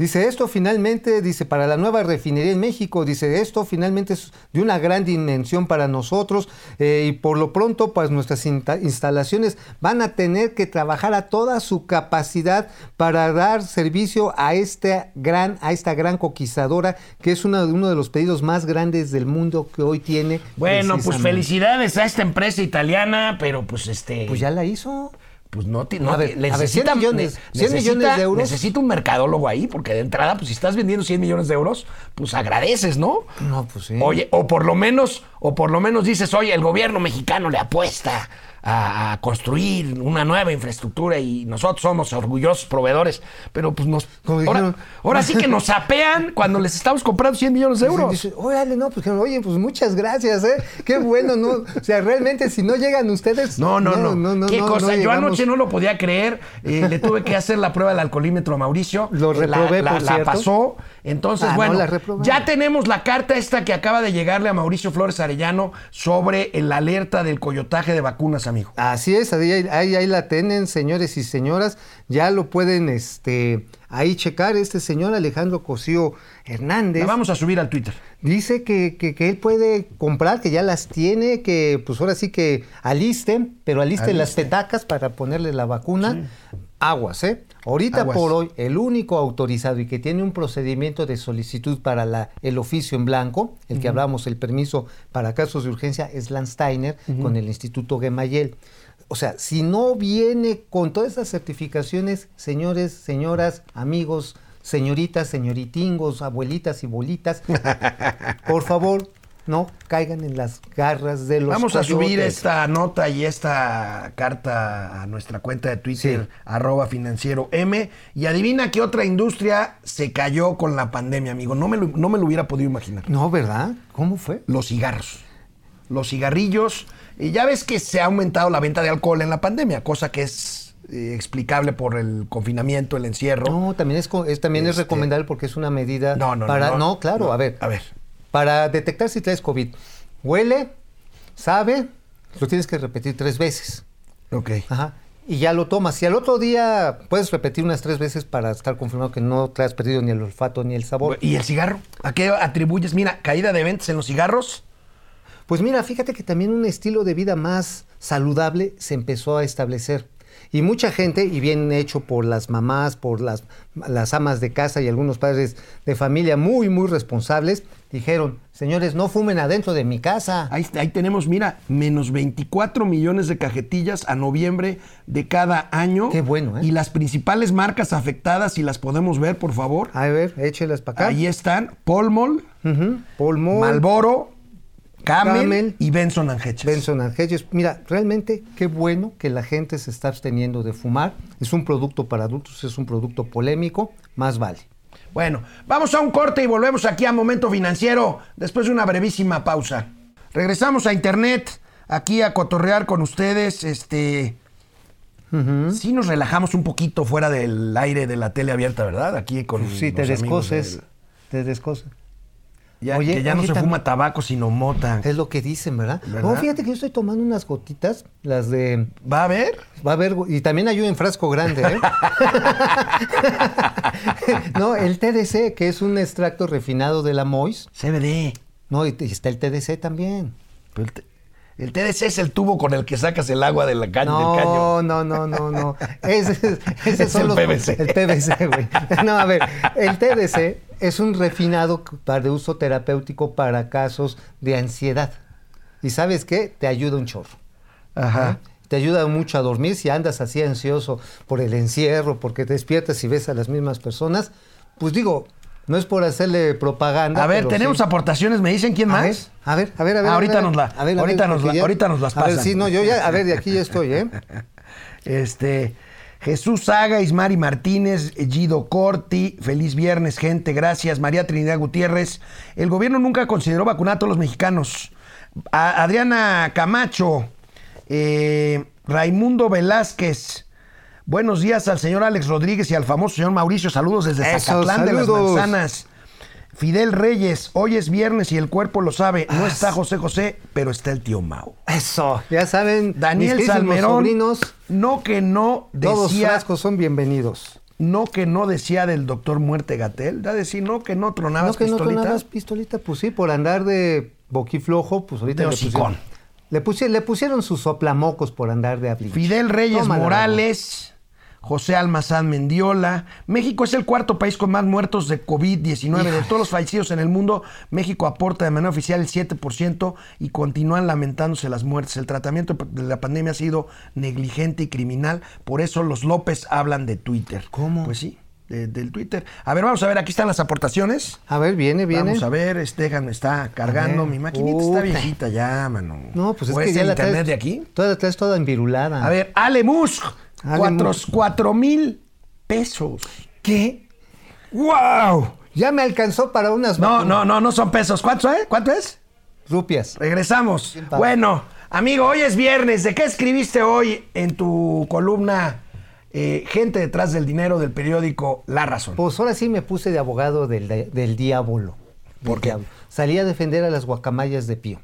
dice esto finalmente, dice para la nueva refinería en México, dice esto finalmente es de una gran dimensión para nosotros eh, y por lo pronto pues nuestras instalaciones van a tener que trabajar a toda su capacidad para dar servicio a esta gran, a esta gran coquizadora que es una- uno de los pedidos más grandes del mundo que hoy tiene. bueno, pues felicidades a esta empresa italiana, pero pues este. Pues ya la hizo. Pues no, ti- no A ver, ti- a ver, 100 millones, ne- 100 millones de euros. Necesita un mercadólogo ahí, porque de entrada, pues si estás vendiendo 100 millones de euros, pues agradeces, ¿no? No, pues sí. Oye, o por lo menos, o por lo menos dices, oye, el gobierno mexicano le apuesta a, a construir una nueva infraestructura y nosotros somos orgullosos proveedores, pero pues nos... Como Ahora, dijeron- ahora sí que nos sapean cuando les estamos comprando 100 millones de euros. Dice, órale, no, pues oye, pues muchas gracias, ¿eh? Qué bueno, ¿no? O sea, realmente si no llegan ustedes. No, no, no. ¿Qué no, cosa? Yo anoche no lo podía creer. eh, le tuve que hacer la prueba del alcoholímetro a Mauricio. Lo La- reprobé, la, por la cierto. pasó. Entonces, Ah, no, bueno, ya tenemos la carta esta que acaba de llegarle a Mauricio Flores Arellano sobre la alerta del coyotaje de vacunas, amigo. Así es, ahí, ahí, ahí la tienen, señores y señoras. Ya lo pueden este, ahí checar. Este señor Alejandro Cosío Hernández. La vamos a subir al Twitter. Dice que, que- que él puede comprar, que ya las tiene, que pues ahora sí que alisten, pero alisten las petacas para ponerle la vacuna. Aguas, ¿eh? Ahorita Aguas. por hoy, el único autorizado y que tiene un procedimiento de solicitud para la, el oficio en blanco, el que hablamos, el permiso para casos de urgencia, es Landsteiner con el Instituto Gemayel. O sea, si no viene con todas esas certificaciones, señores, señoras, amigos, señoritas, señoritingos, abuelitas y bolitas, por favor, no caigan en las garras de los Vamos a subir esta nota y esta carta a nuestra cuenta de Twitter, Sí. arroba financiero M. Y adivina qué otra industria se cayó con la pandemia, amigo. No me lo, no me lo hubiera podido imaginar. No, ¿verdad? ¿Cómo fue? Los cigarros. Los cigarrillos. Y ya ves que se ha aumentado la venta de alcohol en la pandemia, cosa que es eh, explicable por el confinamiento, el encierro. No, también es, también es Este- recomendable porque es una medida No, no, para... no, No, no, claro, a ver. A ver. Para detectar si traes COVID, huele, sabe, lo tienes que repetir tres veces. Ok. Ajá. Y ya lo tomas. Y al otro día puedes repetir unas tres veces para estar confirmado que no te has perdido ni el olfato ni el sabor. ¿Y el cigarro? ¿A qué atribuyes? Mira, caída de ventas en los cigarros. Pues mira, fíjate que también un estilo de vida más saludable se empezó a establecer. Y mucha gente, y bien hecho por las mamás, por las, las amas de casa y algunos padres de familia muy, muy responsables, dijeron, señores, no fumen adentro de mi casa. Ahí, ahí tenemos, mira, menos 24 millones de cajetillas a noviembre de cada año. Qué bueno, ¿eh? Y las principales marcas afectadas, si las podemos ver, por favor. A ver, échelas para acá. Ahí están, Polmol, Ujú. Paul Moore, Malboro, Camel, Camel, y Benson Hedges. Benson Hedges. Mira, realmente qué bueno que la gente se está absteniendo de fumar. Es un producto para adultos, es un producto polémico, más vale. Bueno, vamos a un corte y volvemos aquí a Momento Financiero después de una brevísima pausa. Regresamos a Internet, aquí a cotorrear con ustedes. Este. Sí nos relajamos un poquito fuera del aire de la tele abierta, ¿verdad? Aquí con Sí, te descoses, del- te descoses. Ya, Oye, que ya no oye, se fuma tabaco, sino mota. Es lo que dicen, ¿verdad? ¿Verdad? Oh, fíjate que yo estoy tomando unas gotitas, las de... ¿Va a ver? Va a haber... Y también hay un frasco grande, ¿eh? no, el TDC, que es un extracto refinado de la MOIS. CBD. No, y está el TDC también. Pero el, el TDC es el tubo con el que sacas el agua de la caña, del No, caño. no, no, no, no. Ese, ese Es son el los- PVC. El PVC, güey. No, a ver, el TDC es un refinado para de uso terapéutico para casos de ansiedad. ¿Y sabes qué? Te ayuda un chorro. Ajá. Te ayuda mucho a dormir si andas así ansioso por el encierro, porque te despiertas y ves a las mismas personas. Pues digo, no es por hacerle propaganda. A ver, tenemos sí. aportaciones, ¿me dicen quién más? a ver, a ver, a ver. Ah, ahorita nos la- a ver, a ahorita ver, nos las A ver, pasan. sí, no, yo ya, a ver, de aquí ya estoy, ¿eh? Este, Jesús Saga, Ismari Martínez, Gido Corti, feliz viernes, gente, gracias. María Trinidad Gutiérrez, el gobierno nunca consideró vacunar a todos los mexicanos. A- Adriana Camacho, eh, Raimundo Velázquez, buenos días al señor Alex Rodríguez y al famoso señor Mauricio, saludos desde Zacatlán de las. Manzanas. Fidel Reyes, hoy es viernes y el cuerpo lo sabe. No está José José, pero está el tío Mao. Eso. Ya saben, Daniel Salmerón, sobrinos, no que no todos decía, frascos son bienvenidos. no que no decía del doctor Muerte Gatel, da decir no que no tronabas no que pistolita. no tronabas pistolita, pues sí, por andar de boquiflojo, pues ahorita De le pusieron, le, pusieron, le pusieron sus soplamocos por andar de hablillo. Fidel Reyes Tómala, Morales, José Almazán Mendiola. México es el cuarto país con más muertos de COVID-19. De todos los fallecidos en el mundo, México aporta de manera oficial el 7% y continúan lamentándose las muertes. El tratamiento de la pandemia ha sido negligente y criminal. Por eso los López hablan de Twitter. ¿Cómo? Pues sí. de- del Twitter. A ver, vamos a ver, aquí están las aportaciones. A ver, viene, viene. Vamos a ver, este, déjame, está cargando. Mi maquinita está viejita ya, mano. No, pues es ¿O que es ya el la internet traes, de aquí? Toda la traes toda envirulada. A ver, Ale Musk, cuatro, cuatro mil pesos. ¿Qué? ¡Wow! Ya me alcanzó para unas No, no, no, no son pesos. ¿Cuánto es? ¿Cuánto es? rupias. Regresamos. Bueno, amigo, hoy es viernes. ¿De qué escribiste hoy en tu columna eh, Gente detrás del dinero del periódico La Razón? Pues ahora sí me puse de abogado del, del diablo. ¿Por Del qué? diablo. Salí a defender a las guacamayas de Pío.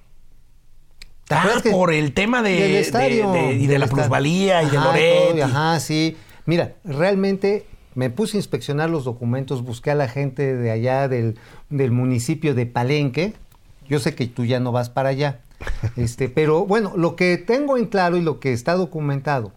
¿Te Ah, por el tema de, del de- estadio, de- y de del la estadio. plusvalía y de Loret. Ajá, sí. Mira, realmente me puse a inspeccionar los documentos, busqué a la gente de allá del, del municipio de Palenque. Yo sé que tú ya no vas para allá. Este, pero bueno, lo que tengo en claro y lo que está documentado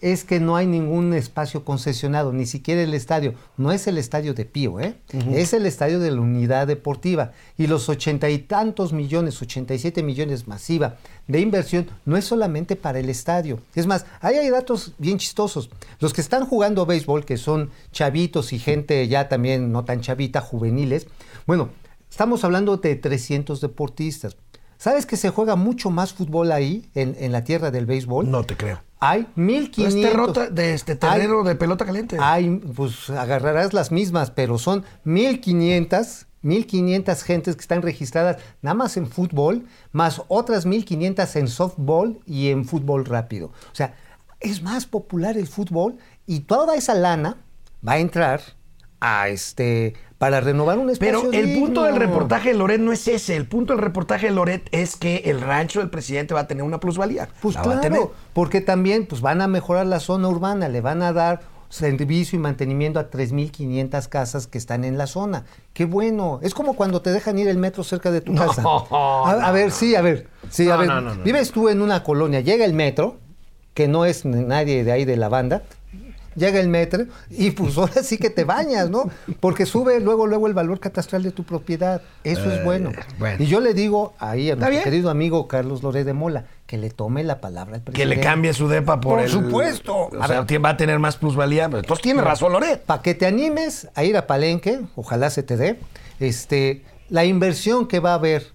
es que no hay ningún espacio concesionado, ni siquiera el estadio. No es el estadio de Pío, ¿eh? es el estadio de la unidad deportiva. Y los ochenta y tantos millones, 87 millones masiva de inversión, no es solamente para el estadio. Es más, ahí hay datos bien chistosos. Los que están jugando béisbol, que son chavitos y gente ya también no tan chavita, juveniles, bueno, estamos hablando de 300 deportistas. ¿Sabes que se juega mucho más fútbol ahí, en, en la tierra del béisbol? No te creo. Hay 1500. Este rota de este terreno de pelota caliente. Hay, pues agarrarás las mismas, pero son 1500, 1500 gentes que están registradas nada más en fútbol, más otras 1500 en softball y en fútbol rápido. O sea, es más popular el fútbol y toda esa lana va a entrar a este para renovar un espacio Pero el punto del reportaje de Loret no es ese. El punto del reportaje de Loret es que el rancho del presidente va a tener una plusvalía. Pues La va a claro, tener. porque también pues, van a mejorar la zona urbana, le van a dar servicio y mantenimiento a 3.500 casas que están en la zona. Qué bueno. Es como cuando te dejan ir el metro cerca de tu No, casa. A, a ver, sí, a ver. Sí, a ver. Vives tú en una colonia, llega el metro, que no es nadie de ahí de la banda, llega el metro y pues ahora sí que te bañas, ¿no? Porque sube luego, luego el valor catastral de tu propiedad. Eso es bueno. Eh, bueno. Y yo le digo ahí a bien. querido amigo Carlos Loré de Mola que le tome la palabra al Que presidente. le cambie su depa por, Por el- supuesto. O A sea, ver. va a tener más plusvalía. Entonces tiene razón Loret. Para que te animes a ir a Palenque, ojalá se te dé, este, la inversión que va a haber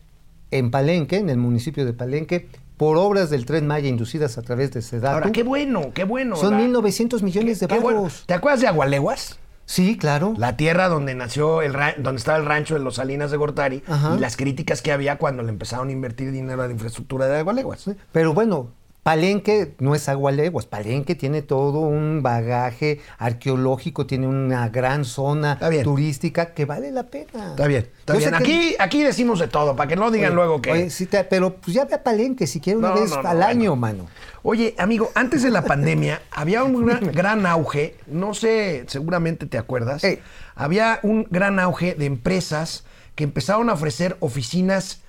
en Palenque, en el municipio de Palenque, por obras del Tren Maya inducidas a través de Sedatu, Ahora, qué bueno, qué bueno. son la- 1.900 millones de qué bueno. baros. ¿Te acuerdas de Agualeguas? Sí, claro. La tierra donde nació el donde estaba el rancho de los Salinas de Gortari Ajá. y las críticas que había cuando le empezaron a invertir dinero a la infraestructura de Agualeguas. Pero bueno, Palenque no es agualeguas. Palenque tiene todo un bagaje arqueológico, tiene una gran zona turística que vale la pena. Está bien, está Yo bien. que- Aquí, aquí decimos de todo, para que no digan Oye, luego que. oye, sí te- pero pues ya ve a Palenque si quiere una No, vez no, no, al año, mano. Oye, amigo, antes de la pandemia había un gran, gran auge, no sé, seguramente te acuerdas, Ey. había un gran auge de empresas que empezaron a ofrecer oficinas,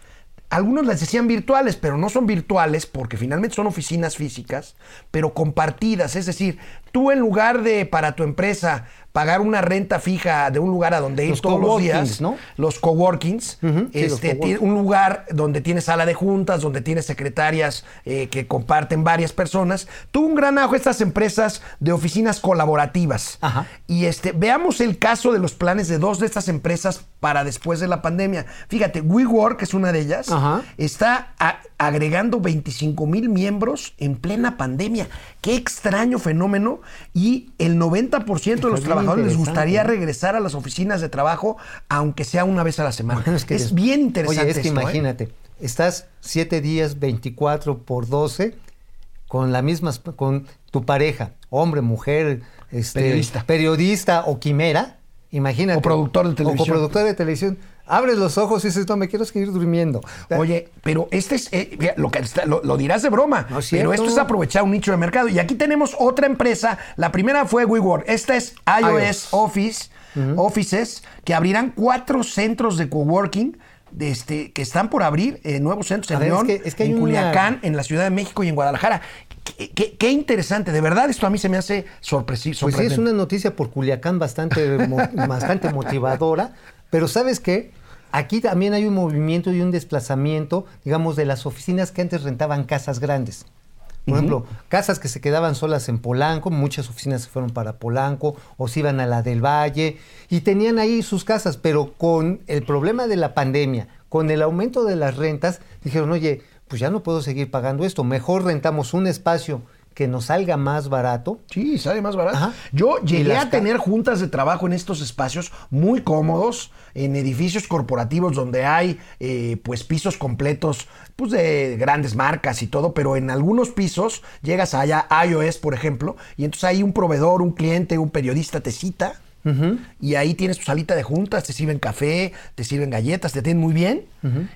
algunos les decían virtuales, pero no son virtuales porque finalmente son oficinas físicas, pero compartidas, es decir, tú en lugar de para tu empresa pagar una renta fija de un lugar a donde ir Los todos los coworkings, días, ¿no? los coworkings, sí, los este, coworking. tiene un lugar donde tiene sala de juntas, donde tiene secretarias eh, que comparten varias personas. Tuvo un gran auge estas empresas de oficinas colaborativas. Ajá. Y este, veamos el caso de los planes de dos de estas empresas para después de la pandemia. Fíjate, WeWork es una de ellas. Ajá. Está a- agregando 25 mil miembros en plena pandemia. Qué extraño fenómeno. Y el 90% de los bien trabajadores les gustaría regresar a las oficinas de trabajo, aunque sea una vez a la semana. Bueno, es des- bien interesante. Oye, es que esto, ¿eh? imagínate, estás siete días, 24 por 12, con la misma, con tu pareja, hombre, mujer, este, Periodista. periodista o quimera, imagínate. O productor de televisión. O productor de televisión. Abres los ojos y dices, no, me quiero seguir durmiendo. Oye, pero este es, eh, lo, que está- lo, lo dirás de broma, No es pero esto es aprovechar un nicho de mercado. Y aquí tenemos otra empresa, la primera fue WeWork, esta es iOS iOS. Office, Offices, que abrirán cuatro centros de coworking. de este, que están por abrir eh, nuevos centros en es León, que- es que hay en una- Culiacán, en la Ciudad de México y en Guadalajara. Qué, qué- qué interesante, de verdad esto a mí se me hace sorpresivo. Pues sí, es una noticia por Culiacán bastante, mo- bastante motivadora, pero ¿sabes qué? Aquí también hay un movimiento y un desplazamiento, digamos, de las oficinas que antes rentaban casas grandes. Por ejemplo, casas que se quedaban solas en Polanco, muchas oficinas se fueron para Polanco o se iban a la del Valle y tenían ahí sus casas, pero con el problema de la pandemia, con el aumento de las rentas, dijeron, oye, pues ya no puedo seguir pagando esto, mejor rentamos un espacio que nos salga más barato. Sí, sale más barato. Ajá. Yo llegué a tener juntas de trabajo en estos espacios muy cómodos, en edificios corporativos donde hay eh, pues pisos completos pues de grandes marcas y todo, pero en algunos pisos llegas allá, iOS por ejemplo, y entonces hay un proveedor, un cliente, un periodista te cita. Y ahí tienes tu salita de juntas, te sirven café, te sirven galletas, te atienden muy bien.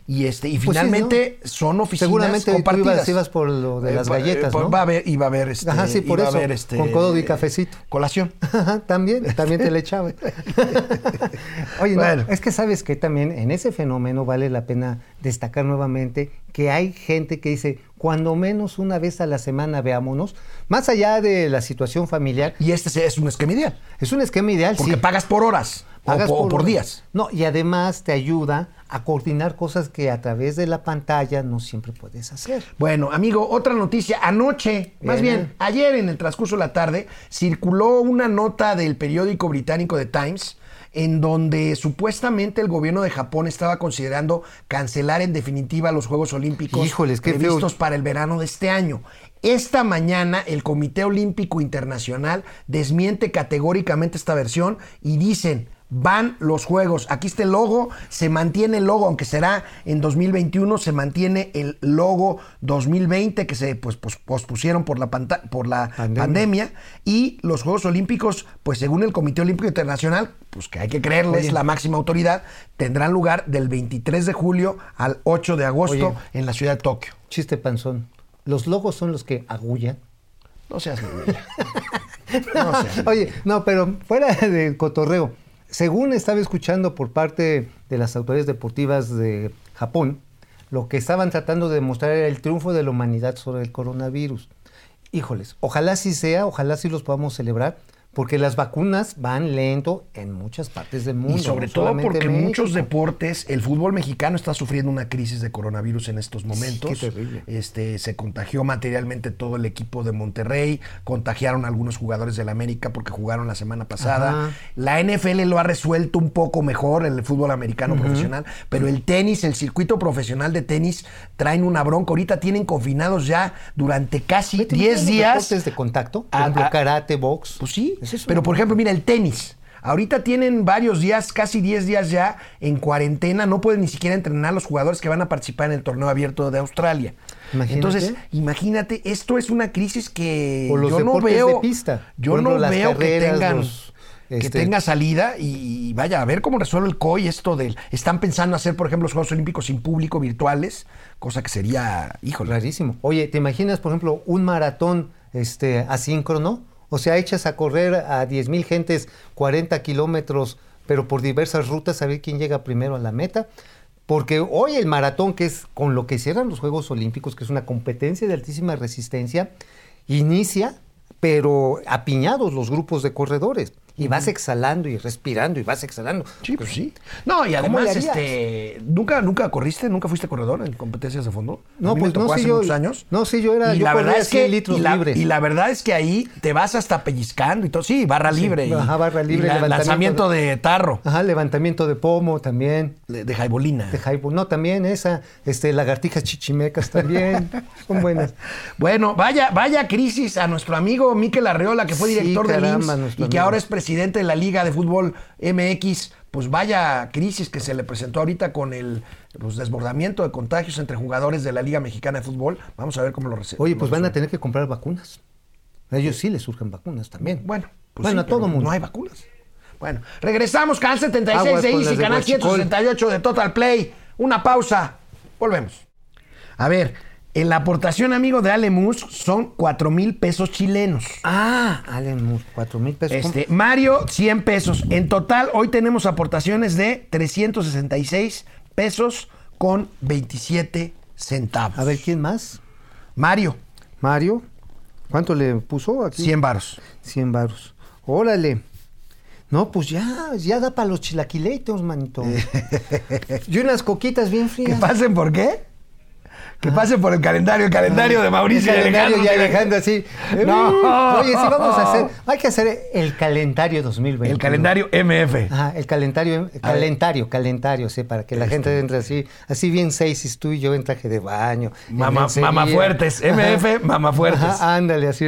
Y este y Pues sí, finalmente son oficinas Seguramente tú compartidas. ibas- ibas por lo de las pa- galletas, pa- ¿no? Va a haber, iba a haber este, Ajá, sí, por iba a eso, haber, este, con codo y cafecito. Colación. Ajá, también, también te le echaba. Oye, no, es que sabes que también en ese fenómeno vale la pena destacar nuevamente que hay gente que dice, cuando menos una vez a la semana veámonos, más allá de la situación familiar, Y este es un esquema ideal. es un esquema ideal, Porque sí. pagas por horas Pagas o, po- o por días. No, y además te ayuda a coordinar cosas que a través de la pantalla no siempre puedes hacer. Bueno, amigo, otra noticia. Anoche, más bien, ayer en el transcurso de la tarde, circuló una nota del periódico británico The Times en donde supuestamente el gobierno de Japón estaba considerando cancelar en definitiva los Juegos Olímpicos Híjoles, previstos para el verano de este año. Esta mañana el Comité Olímpico Internacional desmiente categóricamente esta versión y dicen, van los Juegos. Aquí está el logo, se mantiene el logo, aunque será en 2021, se mantiene el logo 2020 que se pues, pos- pospusieron por la, por la Pandemia. pandemia. y los Juegos Olímpicos, pues según el Comité Olímpico Internacional, pues que hay que creerles, Oye. la máxima autoridad, tendrán lugar del 23 de julio al 8 de agosto Oye. en la ciudad de Tokio. Chiste panzón. Los logos son los que agullan. No seas. No seas. Oye, no, pero fuera de cotorreo, según estaba escuchando por parte de las autoridades deportivas de Japón, lo que estaban tratando de demostrar era el triunfo de la humanidad sobre el coronavirus. Híjoles, ojalá sí sea, ojalá sí los podamos celebrar, porque las vacunas van lento en muchas partes del mundo. Y sobre no todo porque en muchos deportes, el fútbol mexicano está sufriendo una crisis de coronavirus en estos momentos. qué terrible. Este, se contagió materialmente todo el equipo de Monterrey, contagiaron a algunos jugadores del América porque jugaron la semana pasada. Ajá. La NFL lo ha resuelto un poco mejor, el fútbol americano profesional, pero el tenis, el circuito profesional de tenis, traen una bronca. Ahorita tienen confinados ya durante casi ¿Te 10 imaginas los días. deportes de contacto? Por a- ejemplo, a- karate, box. Pues sí, Es pero por ejemplo, mira, el tenis. Ahorita tienen varios días, casi 10 días ya en cuarentena, no pueden ni siquiera entrenar los jugadores que van a participar en el torneo abierto de Australia. Imagínate. Entonces, imagínate, esto es una crisis que O los yo no veo, de pista. yo ejemplo, no las veo que tengan los, que este- tenga salida y, y vaya a ver cómo resuelve el COI esto del están pensando hacer, por ejemplo, los Juegos Olímpicos sin público virtuales, cosa que sería, híjole, Rarísimo. Oye, ¿te imaginas, por ejemplo, un maratón este, asíncrono? O sea, echas a correr a 10 mil gentes 40 kilómetros, pero por diversas rutas, a ver quién llega primero a la meta. Porque hoy el maratón, que es con lo que cierran los Juegos Olímpicos, que es una competencia de altísima resistencia, inicia, pero apiñados los grupos de corredores. Y vas exhalando y respirando y vas exhalando. Sí, pues sí. No, y ¿Cómo además, este, ¿nunca, nunca corriste, nunca fuiste corredor en competencias de fondo. No, pues no, tocó sí, hace yo- muchos años. no, sí, yo era- Y yo la verdad es que 100 litros y la, libres. y la verdad es que ahí te vas hasta pellizcando y todo. Sí, barra libre. y- ajá, barra libre, y lanzamiento de, tarro, Ajá, levantamiento de pomo también. de, de jaibolina. De jaibo. No, también esa, este, lagartijas chichimecas también. Son buenas. Bueno, vaya, vaya crisis a nuestro amigo Miquel Arreola, que fue Sí, director del caramba, IMSS y que amigo. ahora es presidente de la Liga de Fútbol MX. Pues vaya crisis que se le presentó ahorita con el pues, desbordamiento de contagios entre jugadores de la Liga Mexicana de Fútbol. Vamos a ver cómo lo recibe. Oye, pues van a tener que comprar vacunas. A ellos sí les surgen vacunas también. Bueno, pues bueno, sí, a todo pero mundo. No hay vacunas. Bueno, regresamos, canal 76 Aguas de Easy, canal Huachicol. 168 de Total Play. Una pausa. Volvemos. A ver, en la aportación, amigo, de Alemus son 4 mil pesos chilenos. Ah, Allen Moore, cuatro mil pesos. Este, Mario, 100 pesos. En total, hoy tenemos aportaciones de 366 pesos con 27 centavos. A ver, ¿quién más? Mario, Mario. ¿Cuánto le puso aquí? 100 varos. 100 varos. Órale. No, pues ya, ya da para los chilaquileitos, manito. y unas coquitas bien ¿Que frías. pasen por qué? Que pase por el calendario, el calendario de Mauricio El y calendario Alejandro. y Alejandro así. No. Oye, sí vamos a hacer. Hay que hacer el calendario 2020. El calendario MF. Ajá, el calendario, el calendario, calendario, sí, para que la gente Este. entre así, así bien seis, tú y yo en traje de baño. lencería. mama fuertes, MF, mama fuertes. Ajá, ándale, así,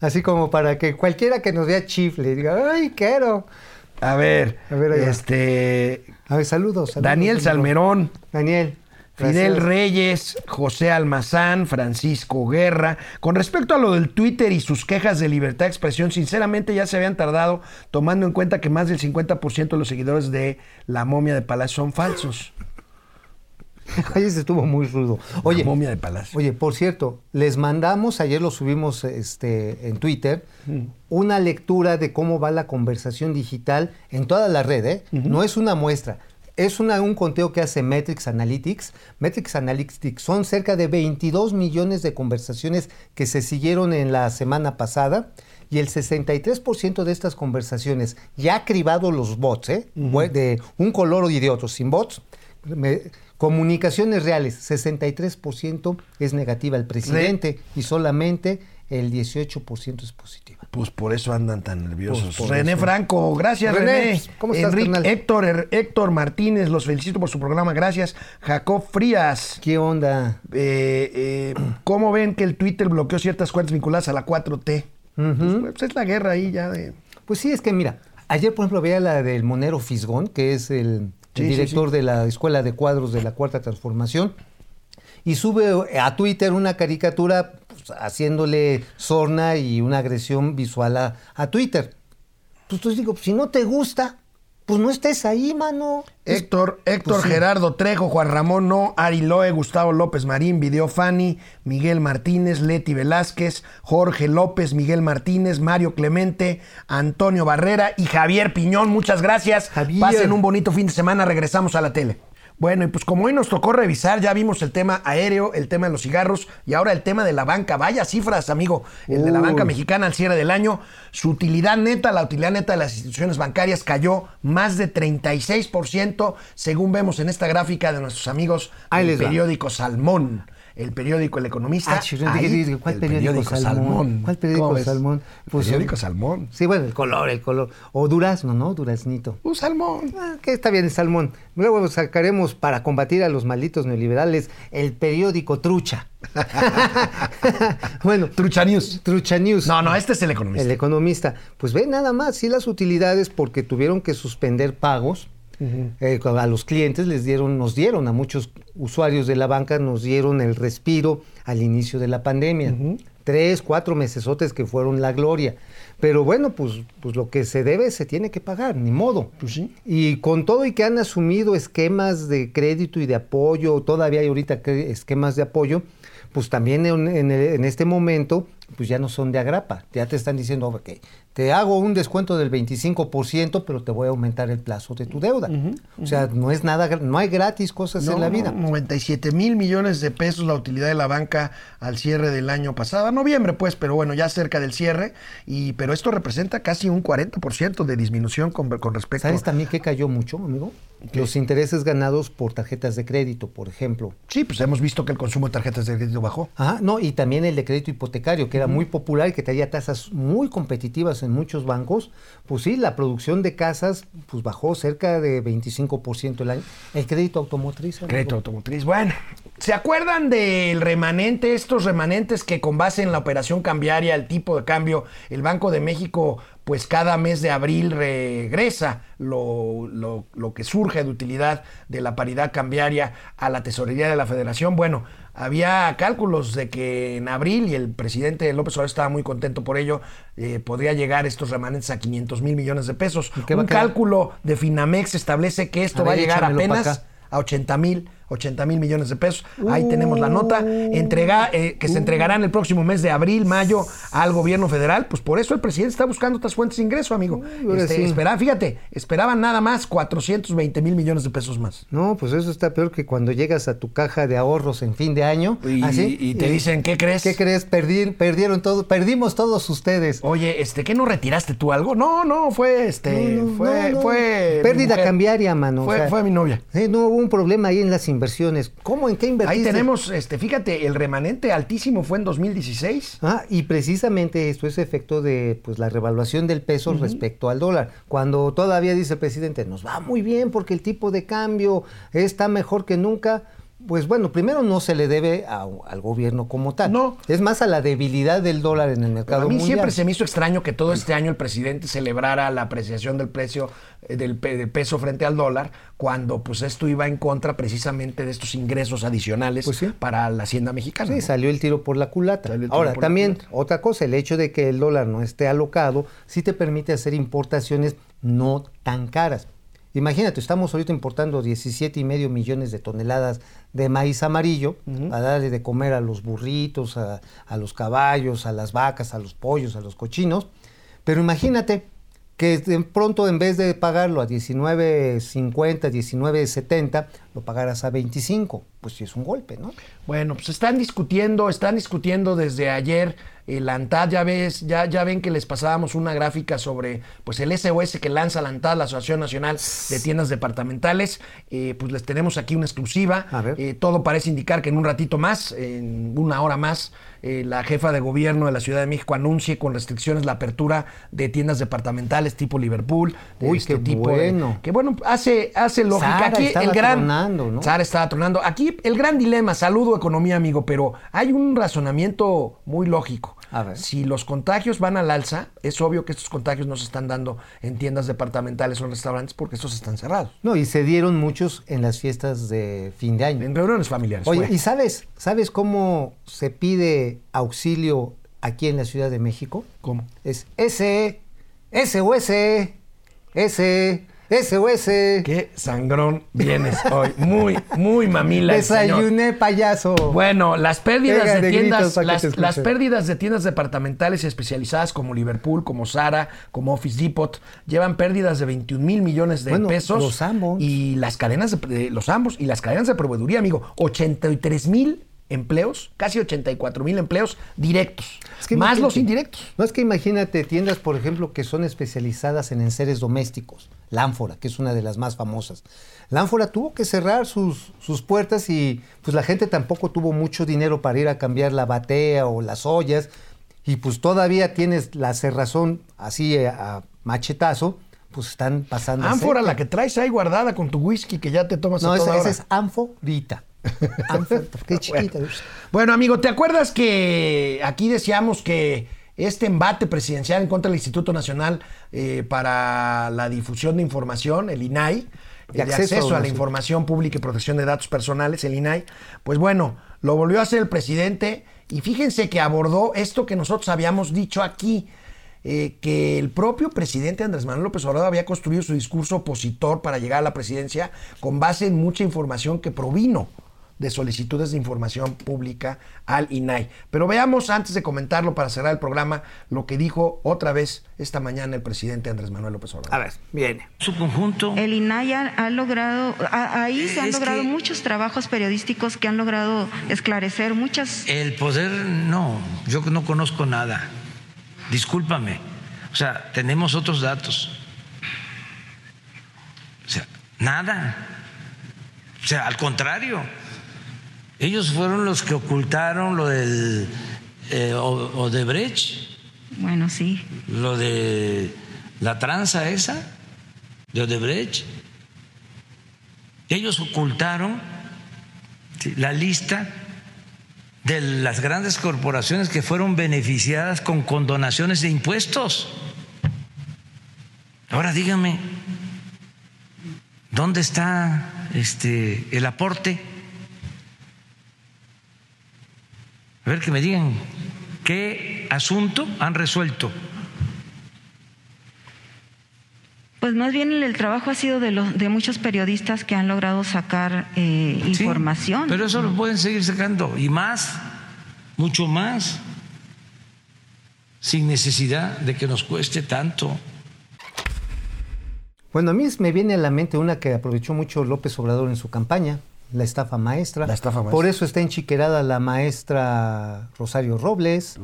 así como para que cualquiera que nos vea chifle diga, ay, quiero. A ver, A este. A ver, saludos. saludos, Daniel. Salmerón. Daniel. Fidel gracias. Reyes, José Almazán, Francisco Guerra. Con respecto a lo del Twitter y sus quejas de libertad de expresión, sinceramente ya se habían tardado, tomando en cuenta que más del 50% de los seguidores de La Momia de Palacio son falsos. Oye, ese estuvo muy rudo. Oye, La Momia de Palacio. Oye, por cierto, les mandamos, ayer lo subimos este, en Twitter, una lectura de cómo va la conversación digital en toda la red. ¿eh? No es una muestra, es una- un conteo que hace Metrics Analytics. Metrics Analytics son cerca de 22 millones de conversaciones que se siguieron en la semana pasada. Y el 63% de estas conversaciones, ya cribados los bots, ¿eh? De un color y de otro, sin bots, me- comunicaciones reales, 63% es negativa al presidente y solamente el 18% es positiva. Pues por eso andan tan nerviosos. Pues René eso. Franco, gracias René, René. pues, ¿cómo estás, Enrique, carnal? Héctor, Er- Héctor Martínez, los felicito por su programa, gracias. Jacob Frías. ¿Qué onda? Eh, eh, ¿Cómo ven que el Twitter bloqueó ciertas cuentas vinculadas a la 4T? Pues, pues, es la guerra ahí ya de... Pues sí, es que mira, ayer por ejemplo veía la del Monero Fisgón, que es el, el Sí, sí, director sí. de la Escuela de Cuadros de la Cuarta Transformación, y sube a Twitter una caricatura pues, haciéndole sorna y una agresión visual a, a Twitter. Pues entonces digo, si no te gusta, pues no estés ahí, mano. Héctor, Héctor pues sí. Gerardo Trejo, Juan Ramón No, Ari Loe, Gustavo López Marín, Video Fanny, Miguel Martínez, Leti Velázquez, Jorge López, Miguel Martínez, Mario Clemente, Antonio Barrera y Javier Piñón. Muchas gracias. Javier. Pasen un bonito fin de semana. Regresamos a la tele. Bueno, y pues como hoy nos tocó revisar, ya vimos el tema aéreo, el tema de los cigarros y ahora el tema de la banca. Vaya cifras, amigo. El de la banca mexicana al cierre del año. Su utilidad neta, la utilidad neta de las instituciones bancarias cayó más de 36%, según vemos en esta gráfica de nuestros amigos del periódico Salmón. El periódico El Economista. Ah, Ahí, ¿cuál el periódico Salmón? ¿Cuál periódico. Salmón? El Pues, periódico Salmón. Sí, bueno, el color, el color. O durazno, ¿no? Duraznito. Un salmón. Ah, que está bien el salmón. Luego sacaremos para combatir a los malditos neoliberales el periódico Trucha. bueno, Trucha News. Trucha News. No, no, este es el economista. El economista. Pues ve nada más, sí las utilidades porque tuvieron que suspender pagos. Eh, a los clientes les dieron, nos dieron a muchos usuarios de la banca, nos dieron el respiro al inicio de la pandemia. Tres, cuatro mesesotes que fueron la gloria. Pero bueno, pues, pues lo que se debe se tiene que pagar, ni modo. Pues sí. Y con todo y que han asumido esquemas de crédito y de apoyo, todavía hay ahorita esquemas de apoyo, pues también en, en el- en este momento, pues ya no son de agrapa. Ya te están diciendo, ok, te hago un descuento del 25%, pero te voy a aumentar el plazo de tu deuda. O sea, no es nada, no hay gratis cosas en la vida. 97 mil millones de pesos la utilidad de la banca al cierre del año pasado, noviembre pues, pero bueno, ya cerca del cierre, y pero esto representa casi un 40% de disminución con, con respecto ¿Sabes también que cayó mucho, amigo? Los intereses ganados por tarjetas de crédito, por ejemplo. Sí, pues hemos visto que el consumo de tarjetas de crédito bajó. Ajá, no, y también el de crédito hipotecario, que era muy popular y que traía tasas muy competitivas en muchos bancos. Pues sí, la producción de casas pues bajó cerca de 25% el año. El crédito automotriz. amigo. Crédito automotriz. Bueno, ¿se acuerdan del remanente, estos remanentes que con base en la operación cambiaria, el tipo de cambio, el Banco de México, pues cada mes de abril regresa lo, lo- lo que surge de utilidad de la paridad cambiaria a la tesorería de la federación? Bueno, había cálculos de que en abril, y el presidente López Obrador estaba muy contento por ello, eh, podría llegar estos remanentes a 500 mil millones de pesos. ¿Y qué va Un cálculo de Finamex establece que esto A va a llegar apenas a 80 mil 80 mil millones de pesos. Ahí tenemos la nota. Entrega, eh, que se entregarán el próximo mes de abril, mayo al gobierno federal. Pues por eso el presidente está buscando otras fuentes de ingreso, amigo. Este, sí. espera- fíjate, esperaban nada más 420 mil millones de pesos más. No, pues eso está peor que cuando llegas a tu caja de ahorros en fin de año. Y, así, y te dicen, ¿qué crees? ¿Qué crees? Perdí- perdieron todo, perdimos todos ustedes. Oye, este, ¿qué no retiraste tú algo? No, no, fue este, No, no, fue, no, fue. Pérdida cambiaria, mano. o Fue, sea, fue mi novia. Sí, no hubo un problema ahí en las inversiones. Inversiones. ¿Cómo? ¿En qué Ahí invertiste? tenemos, este, fíjate, el remanente altísimo fue en 2016. Ah, y precisamente esto es efecto de pues la revaluación del peso respecto al dólar. Cuando todavía dice el presidente, nos va muy bien porque el tipo de cambio está mejor que nunca. Pues bueno, primero no se le debe a- al gobierno como tal. No. Es más a la debilidad del dólar en el mercado A mí mundial. siempre se me hizo extraño que todo este año el presidente celebrara la apreciación del precio eh, del, del peso frente al dólar, cuando pues esto iba en contra precisamente de estos ingresos adicionales Pues sí. para la hacienda mexicana. Sí, ¿no? salió el tiro por la culata. Ahora, también culata. otra cosa, el hecho de que el dólar no esté alocado, sí te permite hacer importaciones no tan caras. Imagínate, estamos ahorita importando 17 y medio millones de toneladas de maíz amarillo para darle de comer a los burritos, a, a los caballos, a las vacas, a los pollos, a los cochinos. Pero imagínate que de pronto en vez de pagarlo a 19.50, 19.70, lo pagaras a 25. Pues sí es un golpe, ¿no? Bueno, pues están discutiendo, están discutiendo desde ayer el ANTAD, ya ves, ya, ya ven que les pasábamos una gráfica sobre pues el SOS que lanza la ANTAD, la Asociación Nacional de Tiendas Departamentales, Eh, pues les tenemos aquí una exclusiva. A ver. Eh, todo parece indicar que en un ratito más, en una hora más, eh, la jefa de gobierno de la Ciudad de México anuncie con restricciones la apertura de tiendas departamentales tipo Liverpool. de Uy, este qué tipo de- bueno. que bueno, hace, hace lógica. Sara aquí el gran, tronando, ¿no? Sara estaba tronando. Aquí el gran dilema, saludo economía, amigo, pero hay un razonamiento muy lógico. A ver. Si los contagios van al alza, es obvio que estos contagios no se están dando en tiendas departamentales o en restaurantes porque estos están cerrados. No, y se dieron muchos en las fiestas de fin de año. En reuniones familiares. Oye, fue. ¿y sabes, sabes cómo se pide auxilio aquí en la Ciudad de México? ¿Cómo? Es S, SOS, S, SOS. Qué sangrón vienes hoy. Muy, muy mamila. señor. Desayuné, payaso. Bueno, las pérdidas Pega de de tiendas, las, las pérdidas de tiendas departamentales y especializadas como Liverpool, como Zara, como Office Depot, llevan pérdidas de 21 mil millones de Bueno, pesos. los ambos. Y las cadenas de, de- los ambos y las cadenas de proveeduría, amigo, 83 mil empleos, casi 84 mil empleos directos, Es que más los indirectos. No es que imagínate tiendas, por ejemplo, que son especializadas en enseres domésticos. Lánfora, que es una de las más famosas. Lánfora tuvo que cerrar sus, sus puertas y pues la gente tampoco tuvo mucho dinero para ir a cambiar la batea o las ollas. Y pues todavía tienes la cerrazón así eh, a machetazo, pues están pasando. Ánfora, la que traes ahí guardada con tu whisky que ya te tomas a No, toda esa, esa es anforita. Anforita, qué chiquita. Bueno, amigo, ¿te acuerdas que aquí decíamos que este embate presidencial en contra del Instituto Nacional eh, para la Difusión de Información, el INAI, eh, De de acceso acceso, a a la información pública y protección de datos personales, el INAI, pues bueno, lo volvió a hacer el presidente y fíjense que abordó esto que nosotros habíamos dicho aquí. eh, que el propio presidente Andrés Manuel López Obrador había construido su discurso opositor para llegar a la presidencia con base en mucha información que provino de solicitudes de información pública al INAI. Pero veamos, antes de comentarlo para cerrar el programa, lo que dijo otra vez esta mañana el presidente Andrés Manuel López Obrador. A ver, viene. Su conjunto. El INAI ha, ha logrado, a- ahí se han Es logrado que- muchos trabajos periodísticos que han logrado esclarecer muchas El poder, no, yo no conozco nada. Discúlpame. O sea, tenemos otros datos. O sea, nada. O sea, al contrario. Ellos fueron los que ocultaron lo del eh, Odebrecht, Bueno, sí. lo de la tranza esa de Odebrecht. Ellos ocultaron la lista de las grandes corporaciones que fueron beneficiadas con condonaciones de impuestos. Ahora dígame, ¿dónde está este el aporte? A ver que me digan qué asunto han resuelto. Pues más bien el, trabajo ha sido de, los, de muchos periodistas que han logrado sacar eh, Sí, información. pero eso lo pueden seguir sacando y más, mucho más, sin necesidad de que nos cueste tanto. Bueno, a mí me viene a la mente una que aprovechó mucho López Obrador en su campaña, la estafa maestra. La estafa maestra. Por eso está enchiquerada la maestra Rosario Robles.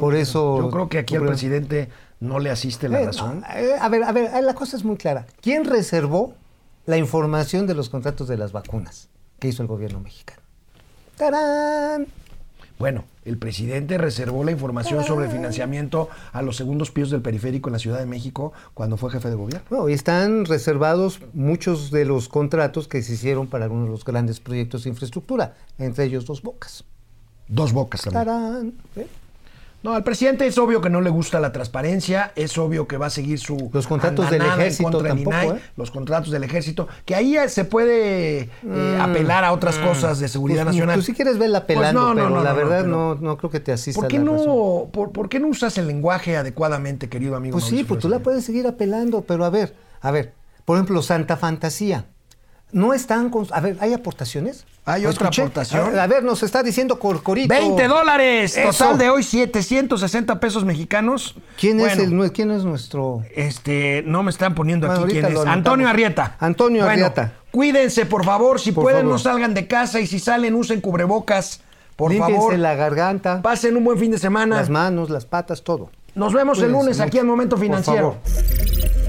Por eso. Yo creo que aquí al por- presidente no le asiste la Eh, razón. no, eh, a ver, a ver, la cosa es muy clara. ¿Quién reservó la información de los contratos de las vacunas? que hizo el gobierno mexicano. ¡Tarán! Bueno, el presidente reservó la información sobre el financiamiento a los segundos pisos del periférico en la Ciudad de México cuando fue jefe de gobierno. Y están reservados muchos de los contratos que se hicieron para algunos de los grandes proyectos de infraestructura, entre ellos Dos Bocas. Dos bocas también. ¡Tarán! ¿Eh? No, al presidente es obvio que no le gusta la transparencia, es obvio que va a seguir su Los contratos del ejército contra tampoco, INAI, ¿eh? los contratos del ejército, que ahí eh, se puede eh, apelar a otras cosas de seguridad Pues, nacional. Tú si quieres verla pelando, Pues no, no, pero no, la no, verdad pero- no, no creo que te asista ¿Por qué, la razón. no, por, por qué no usas el lenguaje adecuadamente, querido amigo? Pues sí, pues tú la puedes seguir apelando, pero a ver, a ver, por ejemplo, Santa Fantasía. No están con... A ver, ¿hay aportaciones? Hay ¿Lo otra aportación. A, a ver, nos está diciendo Corcorito. 20 dólares, Eso. total de hoy 760 pesos mexicanos. ¿Quién, es el, ¿Quién es nuestro...? Este, no me están poniendo Bueno, aquí quién es. Antonio Arrieta. Antonio Bueno, Arrieta. Cuídense, por favor. Si Por pueden, favor. no salgan de casa. Y si salen, usen cubrebocas. Por Límpiense favor. la garganta, Pasen un buen fin de semana. las manos, las patas, todo. Nos vemos el lunes aquí en Momento Por Financiero. favor.